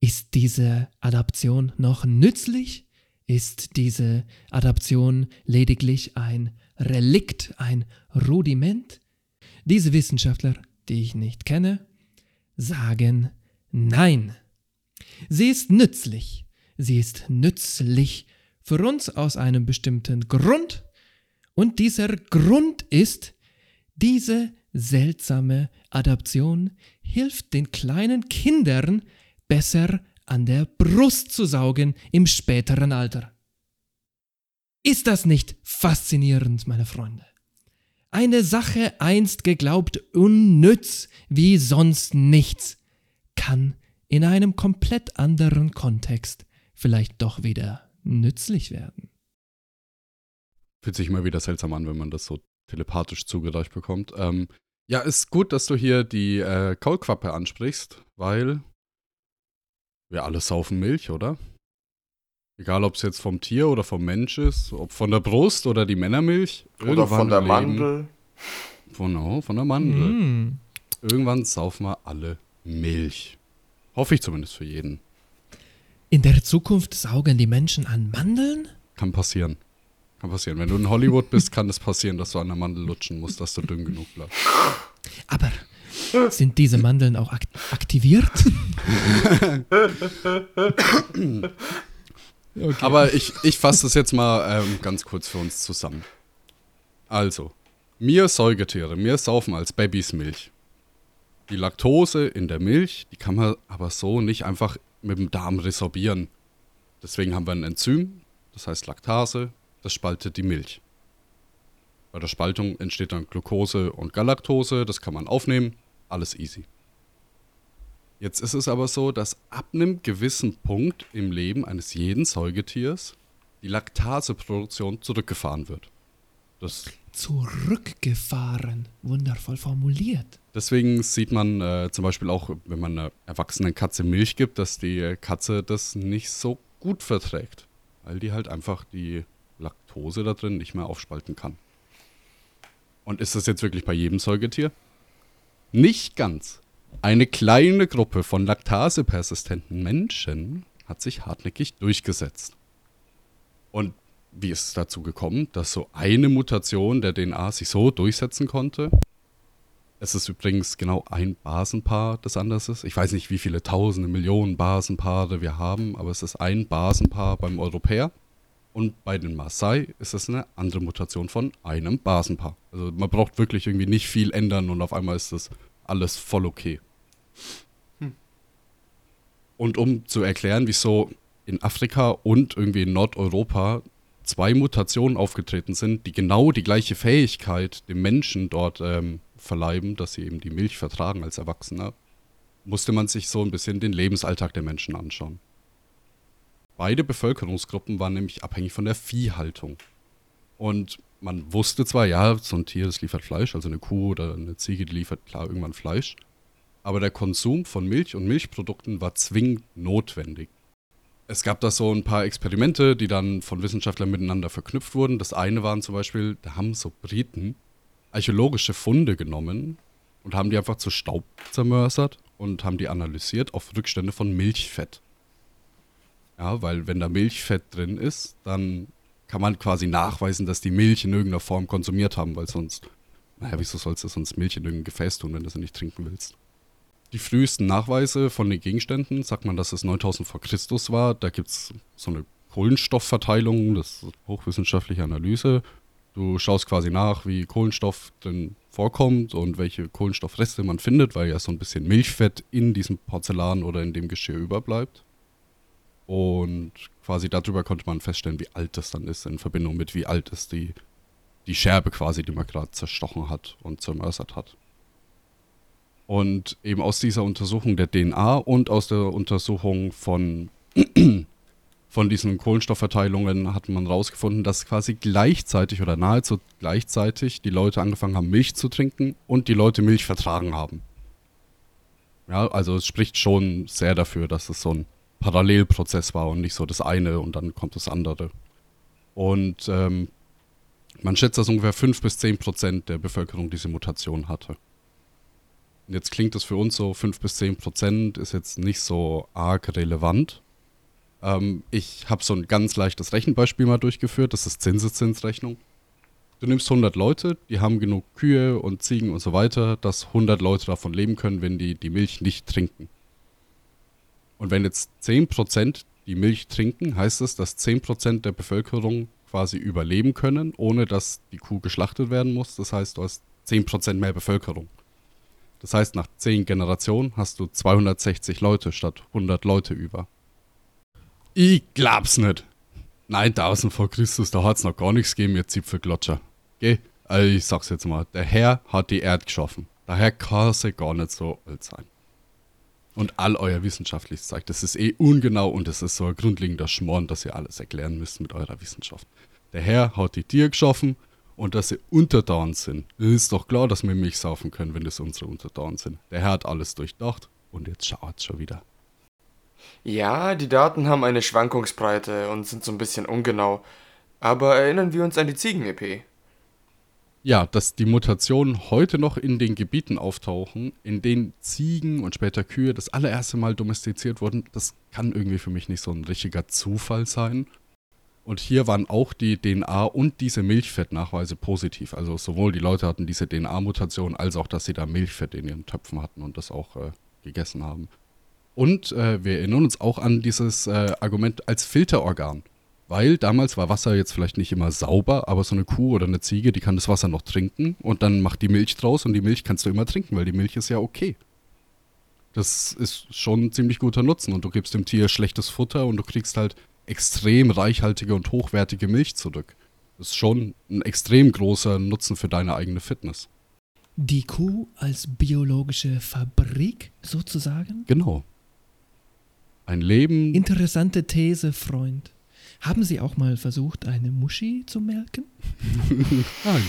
ist diese Adaption noch nützlich? Ist diese Adaption lediglich ein Relikt, ein Rudiment? Diese Wissenschaftler, die ich nicht kenne, sagen nein. Sie ist nützlich. Sie ist nützlich für uns aus einem bestimmten Grund. Und dieser Grund ist, diese seltsame Adaption hilft den kleinen Kindern besser an der Brust zu saugen im späteren Alter. Ist das nicht faszinierend, meine Freunde? Eine Sache einst geglaubt unnütz wie sonst nichts, kann in einem komplett anderen Kontext vielleicht doch wieder nützlich werden. Fühlt sich immer wieder seltsam an, wenn man das so telepathisch zugereicht bekommt. Ähm, ja, ist gut, dass du hier die äh, Kaulquappe ansprichst, weil wir alle saufen Milch, oder? Egal, ob es jetzt vom Tier oder vom Mensch ist, ob von der Brust oder die Männermilch. Oder von der Mandel. Von, oh, von der Mandel. Mm. Irgendwann saufen wir alle Milch. Hoffe ich zumindest für jeden. In der Zukunft saugen die Menschen an Mandeln? Kann passieren. Kann passieren. Wenn du in Hollywood bist, kann es das passieren, dass du an der Mandel lutschen musst, dass du dünn genug bleibst. Aber sind diese Mandeln auch ak aktiviert? okay. Aber ich, ich fasse das jetzt mal ähm, ganz kurz für uns zusammen. Also, wir Säugetiere, wir saufen als Babys Milch. Die Laktose in der Milch, die kann man aber so nicht einfach mit dem Darm resorbieren. Deswegen haben wir ein Enzym, das heißt Laktase, das spaltet die Milch. Bei der Spaltung entsteht dann Glucose und Galaktose, das kann man aufnehmen, alles easy. Jetzt ist es aber so, dass ab einem gewissen Punkt im Leben eines jeden Säugetiers die Laktaseproduktion zurückgefahren wird. Das Zurückgefahren, wundervoll formuliert. Deswegen sieht man äh, zum Beispiel auch, wenn man einer erwachsenen Katze Milch gibt, dass die Katze das nicht so gut verträgt, weil die halt einfach die Laktose da drin nicht mehr aufspalten kann. Und ist das jetzt wirklich bei jedem Säugetier? Nicht ganz. Eine kleine Gruppe von laktasepersistenten Menschen hat sich hartnäckig durchgesetzt. Und wie ist es dazu gekommen, dass so eine Mutation der DNA sich so durchsetzen konnte? Es ist übrigens genau ein Basenpaar, das anders ist. Ich weiß nicht, wie viele tausende Millionen Basenpaare wir haben, aber es ist ein Basenpaar beim Europäer. Und bei den Maasai ist es eine andere Mutation von einem Basenpaar. Also man braucht wirklich irgendwie nicht viel ändern und auf einmal ist das alles voll okay. Hm. Und um zu erklären, wieso in Afrika und irgendwie in Nordeuropa zwei Mutationen aufgetreten sind, die genau die gleiche Fähigkeit dem Menschen dort ähm, verleiben, dass sie eben die Milch vertragen als Erwachsener, musste man sich so ein bisschen den Lebensalltag der Menschen anschauen. Beide Bevölkerungsgruppen waren nämlich abhängig von der Viehhaltung. Und man wusste zwar, ja, so ein Tier, das liefert Fleisch, also eine Kuh oder eine Ziege, die liefert klar irgendwann Fleisch. Aber der Konsum von Milch und Milchprodukten war zwingend notwendig. Es gab da so ein paar Experimente, die dann von Wissenschaftlern miteinander verknüpft wurden. Das eine waren zum Beispiel, da haben so Briten archäologische Funde genommen und haben die einfach zu Staub zermörsert und haben die analysiert auf Rückstände von Milchfett. Ja, weil wenn da Milchfett drin ist, dann kann man quasi nachweisen, dass die Milch in irgendeiner Form konsumiert haben, weil sonst, naja, wieso sollst du sonst Milch in irgendein Gefäß tun, wenn du sie nicht trinken willst? Die frühesten Nachweise von den Gegenständen, sagt man, dass es 9000 vor Christus war. Da gibt es so eine Kohlenstoffverteilung, das ist hochwissenschaftliche Analyse. Du schaust quasi nach, wie Kohlenstoff drin vorkommt und welche Kohlenstoffreste man findet, weil ja so ein bisschen Milchfett in diesem Porzellan oder in dem Geschirr überbleibt. Und quasi darüber konnte man feststellen, wie alt das dann ist, in Verbindung mit wie alt ist die, die Scherbe quasi, die man gerade zerstochen hat und zermörsert hat. Und eben aus dieser Untersuchung der DNA und aus der Untersuchung von, von diesen Kohlenstoffverteilungen hat man herausgefunden, dass quasi gleichzeitig oder nahezu gleichzeitig die Leute angefangen haben, Milch zu trinken und die Leute Milch vertragen haben. Ja, also es spricht schon sehr dafür, dass es so ein Parallelprozess war und nicht so das eine und dann kommt das andere. Und ähm, man schätzt, dass ungefähr 5 bis 10 Prozent der Bevölkerung diese Mutation hatte. Und jetzt klingt das für uns so, 5 bis 10 Prozent ist jetzt nicht so arg relevant. Ähm, ich habe so ein ganz leichtes Rechenbeispiel mal durchgeführt, das ist Zinseszinsrechnung. Du nimmst 100 Leute, die haben genug Kühe und Ziegen und so weiter, dass 100 Leute davon leben können, wenn die die Milch nicht trinken. Und wenn jetzt 10% die Milch trinken, heißt es, dass 10% der Bevölkerung quasi überleben können, ohne dass die Kuh geschlachtet werden muss. Das heißt, du hast 10% mehr Bevölkerung. Das heißt, nach 10 Generationen hast du 260 Leute statt 100 Leute über. Ich glaub's nicht. 9000 vor Christus, da hat's noch gar nichts gegeben, ihr Zipfelglotscher. Geh, also ich sag's jetzt mal, der Herr hat die Erde geschaffen. Daher kann sie gar nicht so alt sein und all euer wissenschaftliches Zeug. Das ist eh ungenau und das ist so ein grundlegender Schmorn, dass ihr alles erklären müsst mit eurer Wissenschaft. Der Herr hat die Tiere geschaffen und dass sie Untertan sind. Es ist doch klar, dass wir Milch saufen können, wenn das unsere Untertan sind. Der Herr hat alles durchdacht und jetzt schaut schon wieder. Ja, die Daten haben eine Schwankungsbreite und sind so ein bisschen ungenau. Aber erinnern wir uns an die Ziegen-EP. Ja, dass die Mutationen heute noch in den Gebieten auftauchen, in denen Ziegen und später Kühe das allererste Mal domestiziert wurden, das kann irgendwie für mich nicht so ein richtiger Zufall sein. Und hier waren auch die DNA und diese Milchfettnachweise positiv. Also sowohl die Leute hatten diese DNA-Mutation, als auch, dass sie da Milchfett in ihren Töpfen hatten und das auch äh, gegessen haben. Und äh, wir erinnern uns auch an dieses äh, Argument als Filterorgan. Weil damals war Wasser jetzt vielleicht nicht immer sauber, aber so eine Kuh oder eine Ziege, die kann das Wasser noch trinken und dann macht die Milch draus und die Milch kannst du immer trinken, weil die Milch ist ja okay. Das ist schon ein ziemlich guter Nutzen und du gibst dem Tier schlechtes Futter und du kriegst halt extrem reichhaltige und hochwertige Milch zurück. Das ist schon ein extrem großer Nutzen für deine eigene Fitness. Die Kuh als biologische Fabrik sozusagen? Genau. Ein Leben. Interessante These, Freund. Haben Sie auch mal versucht, eine Muschi zu melken? Nein.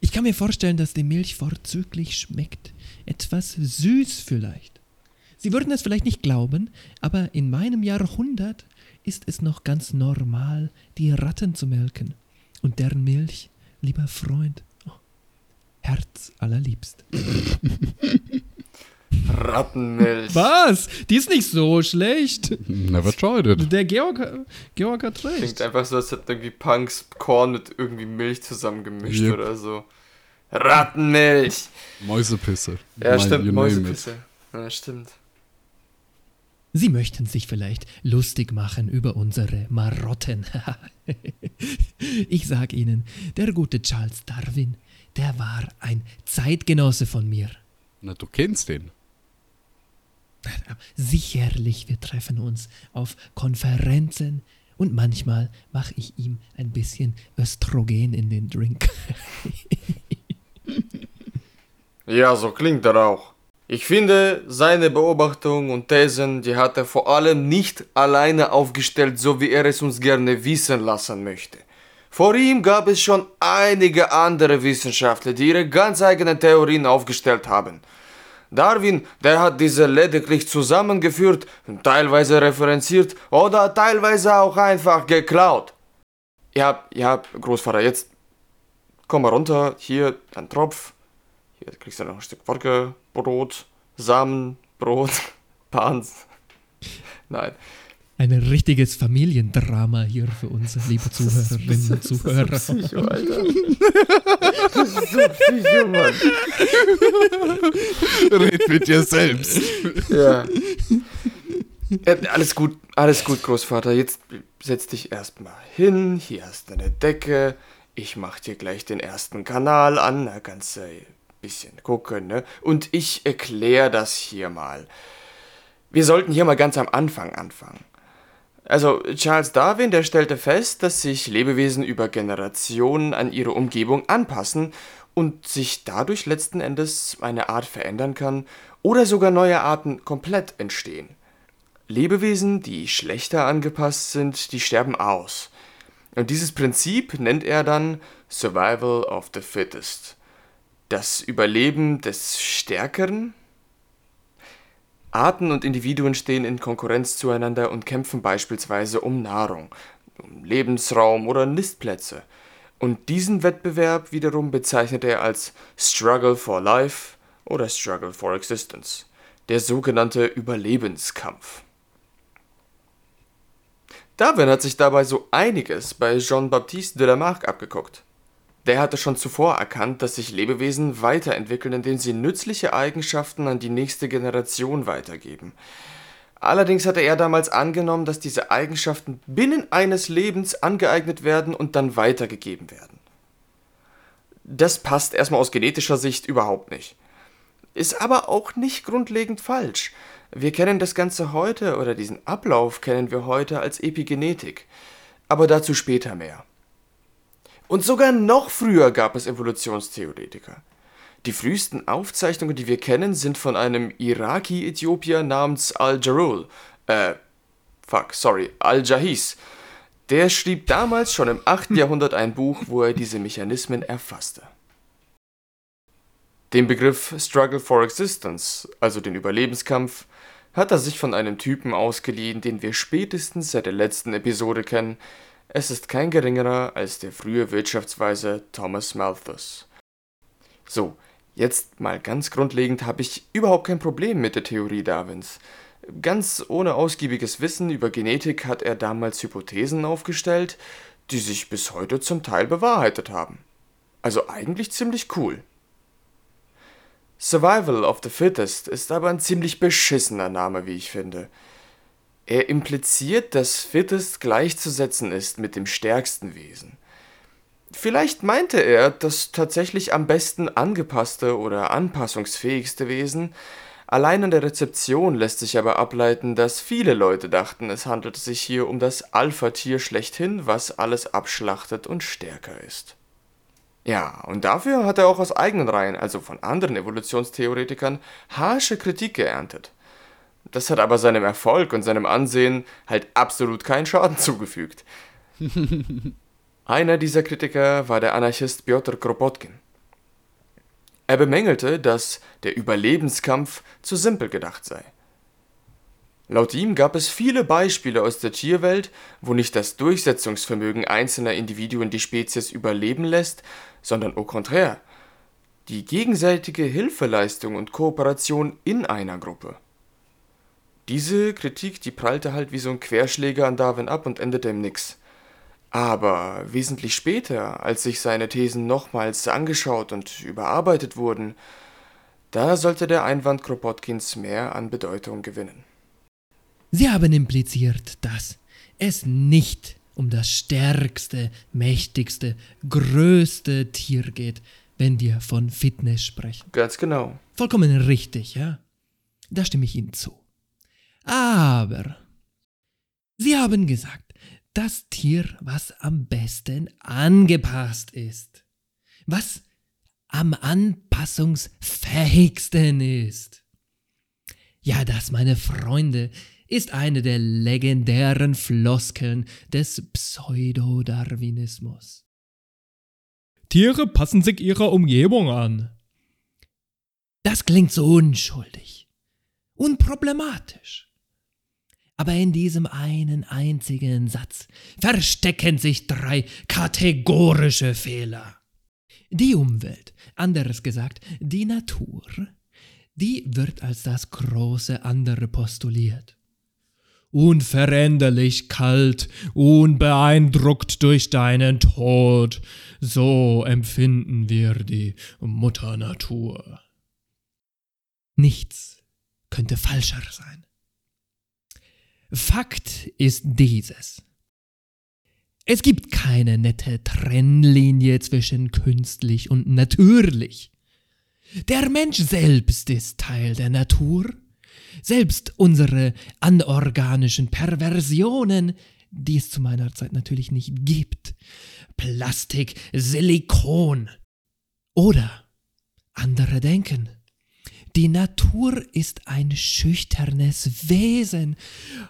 Ich kann mir vorstellen, dass die Milch vorzüglich schmeckt. Etwas süß vielleicht. Sie würden es vielleicht nicht glauben, aber in meinem Jahrhundert ist es noch ganz normal, die Ratten zu melken. Und deren Milch, lieber Freund, oh, Herz allerliebst. Rattenmilch. Was? Die ist nicht so schlecht. Never tried it. Der Georg, Georg hat recht. Klingt einfach so, als hätten irgendwie Punks Korn mit irgendwie Milch zusammengemischt Yep. oder so. Rattenmilch. Mäusepisse. Ja, Mein- stimmt. Mäusepisse. Ja, stimmt. Sie möchten sich vielleicht lustig machen über unsere Marotten. ich sag Ihnen, der gute Charles Darwin, der war ein Zeitgenosse von mir. Na, du kennst den. Sicherlich, wir treffen uns auf Konferenzen und manchmal mache ich ihm ein bisschen Östrogen in den Drink. Ja, so klingt er auch. Ich finde, seine Beobachtungen und Thesen, die hat er vor allem nicht alleine aufgestellt, so wie er es uns gerne wissen lassen möchte. Vor ihm gab es schon einige andere Wissenschaftler, die ihre ganz eigenen Theorien aufgestellt haben. Darwin, der hat diese lediglich zusammengeführt, teilweise referenziert oder teilweise auch einfach geklaut. Ja, ja, Großvater, jetzt komm mal runter, hier ein Tropf, hier kriegst du noch ein Stück Wodka, Brot, Samen, Brot, Pans. Nein. Ein richtiges Familiendrama hier für uns, liebe Zuhörerinnen und Zuhörer. Psycho, Alter. Das ist so psycho, Mann. Red mit dir selbst. Ja. ja. Alles gut, alles gut, Großvater. Jetzt setz dich erstmal hin. Hier hast du eine Decke. Ich mach dir gleich den ersten Kanal an. Da kannst du ein bisschen gucken, ne? Und ich erkläre das hier mal. Wir sollten hier mal ganz am Anfang anfangen. Also Charles Darwin, der stellte fest, dass sich Lebewesen über Generationen an ihre Umgebung anpassen und sich dadurch letzten Endes eine Art verändern kann oder sogar neue Arten komplett entstehen. Lebewesen, die schlechter angepasst sind, die sterben aus. Und dieses Prinzip nennt er dann Survival of the Fittest. Das Überleben des Stärkeren Arten und Individuen stehen in Konkurrenz zueinander und kämpfen beispielsweise um Nahrung, um Lebensraum oder Nistplätze. Und diesen Wettbewerb wiederum bezeichnet er als Struggle for Life oder Struggle for Existence, der sogenannte Überlebenskampf. Darwin hat sich dabei so einiges bei Jean-Baptiste de Lamarck abgeguckt. Der hatte schon zuvor erkannt, dass sich Lebewesen weiterentwickeln, indem sie nützliche Eigenschaften an die nächste Generation weitergeben. Allerdings hatte er damals angenommen, dass diese Eigenschaften binnen eines Lebens angeeignet werden und dann weitergegeben werden. Das passt erstmal aus genetischer Sicht überhaupt nicht. Ist aber auch nicht grundlegend falsch. Wir kennen das Ganze heute oder diesen Ablauf kennen wir heute als Epigenetik. Aber dazu später mehr. Und sogar noch früher gab es Evolutionstheoretiker. Die frühesten Aufzeichnungen, die wir kennen, sind von einem Iraki-Äthiopier namens Al-Jarul. Äh, fuck, sorry, Al-Jahis. Der schrieb damals schon im 8. Jahrhundert ein Buch, wo er diese Mechanismen erfasste. Den Begriff Struggle for Existence, also den Überlebenskampf, hat er sich von einem Typen ausgeliehen, den wir spätestens seit der letzten Episode kennen, es ist kein geringerer als der frühe Wirtschaftsweise Thomas Malthus. So, jetzt mal ganz grundlegend habe ich überhaupt kein Problem mit der Theorie Darwins. Ganz ohne ausgiebiges Wissen über Genetik hat er damals Hypothesen aufgestellt, die sich bis heute zum Teil bewahrheitet haben. Also eigentlich ziemlich cool. Survival of the Fittest ist aber ein ziemlich beschissener Name, wie ich finde. Er impliziert, dass Fittest gleichzusetzen ist mit dem stärksten Wesen. Vielleicht meinte er das tatsächlich am besten angepasste oder anpassungsfähigste Wesen, allein an der Rezeption lässt sich aber ableiten, dass viele Leute dachten, es handelt sich hier um das Alpha-Tier schlechthin, was alles abschlachtet und stärker ist. Ja, und dafür hat er auch aus eigenen Reihen, also von anderen Evolutionstheoretikern, harsche Kritik geerntet. Das hat aber seinem Erfolg und seinem Ansehen halt absolut keinen Schaden zugefügt. Einer dieser Kritiker war der Anarchist Piotr Kropotkin. Er bemängelte, dass der Überlebenskampf zu simpel gedacht sei. Laut ihm gab es viele Beispiele aus der Tierwelt, wo nicht das Durchsetzungsvermögen einzelner Individuen die Spezies überleben lässt, sondern au contraire, die gegenseitige Hilfeleistung und Kooperation in einer Gruppe. Diese Kritik, die prallte halt wie so ein Querschläger an Darwin ab und endete im Nix. Aber wesentlich später, als sich seine Thesen nochmals angeschaut und überarbeitet wurden, da sollte der Einwand Kropotkins mehr an Bedeutung gewinnen. Sie haben impliziert, dass es nicht um das stärkste, mächtigste, größte Tier geht, wenn wir von Fitness sprechen. Ganz genau. Vollkommen richtig, ja? Da stimme ich Ihnen zu. Aber Sie haben gesagt, das Tier, was am besten angepasst ist, was am anpassungsfähigsten ist. Ja, das, meine Freunde, ist eine der legendären Floskeln des Pseudodarwinismus. Tiere passen sich ihrer Umgebung an. Das klingt so unschuldig, unproblematisch. Aber in diesem einen einzigen Satz verstecken sich drei kategorische Fehler. Die Umwelt, anderes gesagt, die Natur, die wird als das große andere postuliert. Unveränderlich kalt, unbeeindruckt durch deinen Tod, so empfinden wir die Mutter Natur. Nichts könnte falscher sein. Fakt ist dieses. Es gibt keine nette Trennlinie zwischen künstlich und natürlich. Der Mensch selbst ist Teil der Natur. Selbst unsere anorganischen Perversionen, die es zu meiner Zeit natürlich nicht gibt. Plastik, Silikon. Oder andere denken. Die Natur ist ein schüchternes Wesen.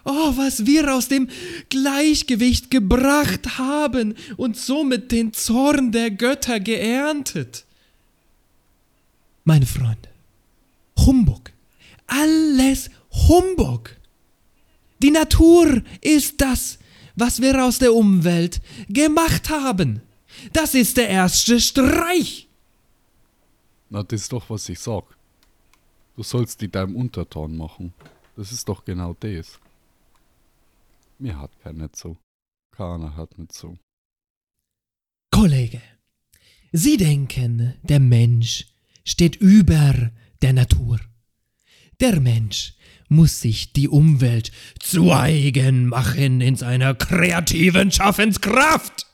Oh, was wir aus dem Gleichgewicht gebracht haben und somit den Zorn der Götter geerntet. Meine Freunde, Humbug. Alles Humbug. Die Natur ist das, was wir aus der Umwelt gemacht haben. Das ist der erste Streich. Na, das ist doch, was ich sag. Du sollst die deinem Untertan machen. Das ist doch genau das. Mir hat keiner so. Keiner hat nicht so. Kollege, Sie denken, der Mensch steht über der Natur. Der Mensch muss sich die Umwelt zu eigen machen in seiner kreativen Schaffenskraft.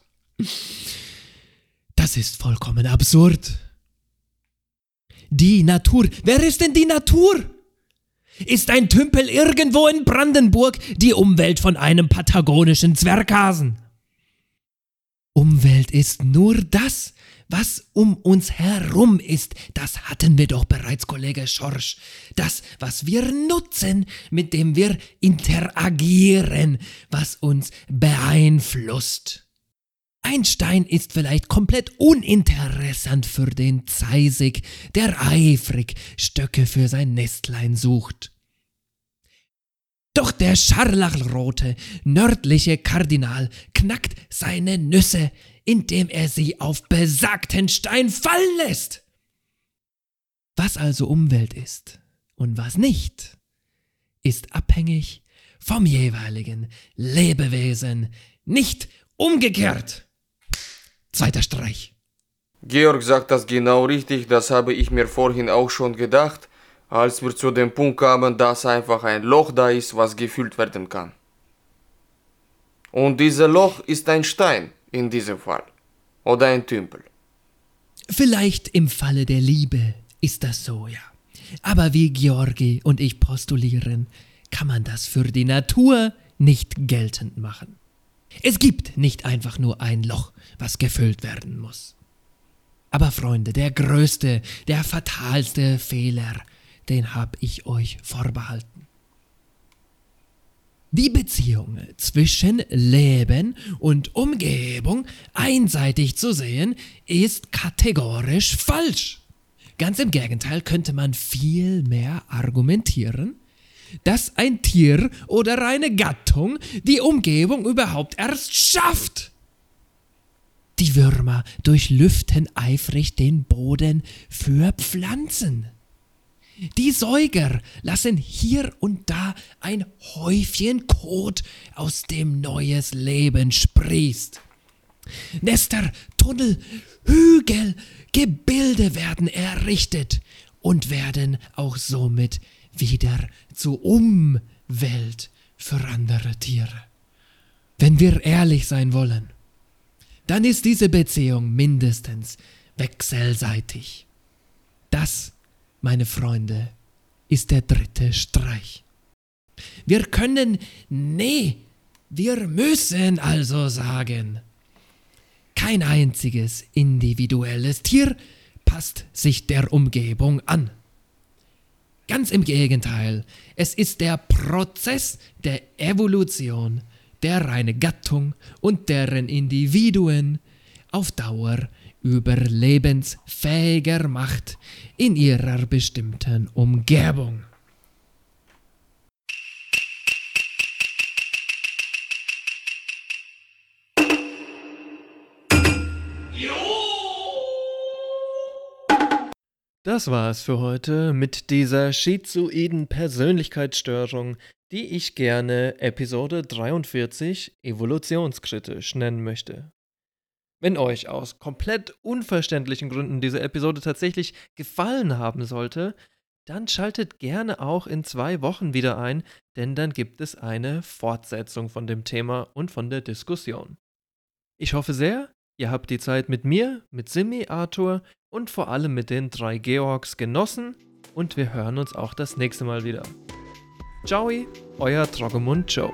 Das ist vollkommen absurd. Die Natur. Wer ist denn die Natur? Ist ein Tümpel irgendwo in Brandenburg die Umwelt von einem patagonischen Zwerghasen? Umwelt ist nur das, was um uns herum ist. Das hatten wir doch bereits, Kollege Schorsch. Das, was wir nutzen, mit dem wir interagieren, was uns beeinflusst. Ein Stein ist vielleicht komplett uninteressant für den Zeisig, der eifrig Stöcke für sein Nestlein sucht. Doch der scharlachrote, nördliche Kardinal knackt seine Nüsse, indem er sie auf besagten Stein fallen lässt. Was also Umwelt ist und was nicht, ist abhängig vom jeweiligen Lebewesen, nicht umgekehrt. Zweiter Streich. Georg sagt das genau richtig, das habe ich mir vorhin auch schon gedacht, als wir zu dem Punkt kamen, dass einfach ein Loch da ist, was gefüllt werden kann. Und dieses Loch ist ein Stein in diesem Fall. Oder ein Tümpel. Vielleicht im Falle der Liebe ist das so, ja. Aber wie Georgi und ich postulieren, kann man das für die Natur nicht geltend machen. Es gibt nicht einfach nur ein Loch, was gefüllt werden muss. Aber Freunde, der größte, der fatalste Fehler, den hab ich euch vorbehalten. Die Beziehung zwischen Leben und Umgebung einseitig zu sehen, ist kategorisch falsch. Ganz im Gegenteil könnte man viel mehr argumentieren, dass ein Tier oder eine Gattung die Umgebung überhaupt erst schafft. Die Würmer durchlüften eifrig den Boden für Pflanzen. Die Säuger lassen hier und da ein Häufchen Kot, aus dem neues Leben sprießt. Nester, Tunnel, Hügel, Gebilde werden errichtet und werden auch somit wieder zur Umwelt für andere Tiere. Wenn wir ehrlich sein wollen, dann ist diese Beziehung mindestens wechselseitig. Das, meine Freunde, ist der dritte Streich. Wir können, nee, wir müssen also sagen, kein einziges individuelles Tier passt sich der Umgebung an. Ganz im Gegenteil, es ist der Prozess der Evolution, der reine Gattung und deren Individuen auf Dauer überlebensfähiger macht in ihrer bestimmten Umgebung. Das war's für heute mit dieser schizoiden Persönlichkeitsstörung, die ich gerne Episode 43 evolutionskritisch nennen möchte. Wenn euch aus komplett unverständlichen Gründen diese Episode tatsächlich gefallen haben sollte, dann schaltet gerne auch in zwei Wochen wieder ein, denn dann gibt es eine Fortsetzung von dem Thema und von der Diskussion. Ich hoffe sehr, ihr habt die Zeit mit mir, mit Simi, Arthur und vor allem mit den drei Georgs genossen und wir hören uns auch das nächste Mal wieder. Ciao, euer Troggemund Joe.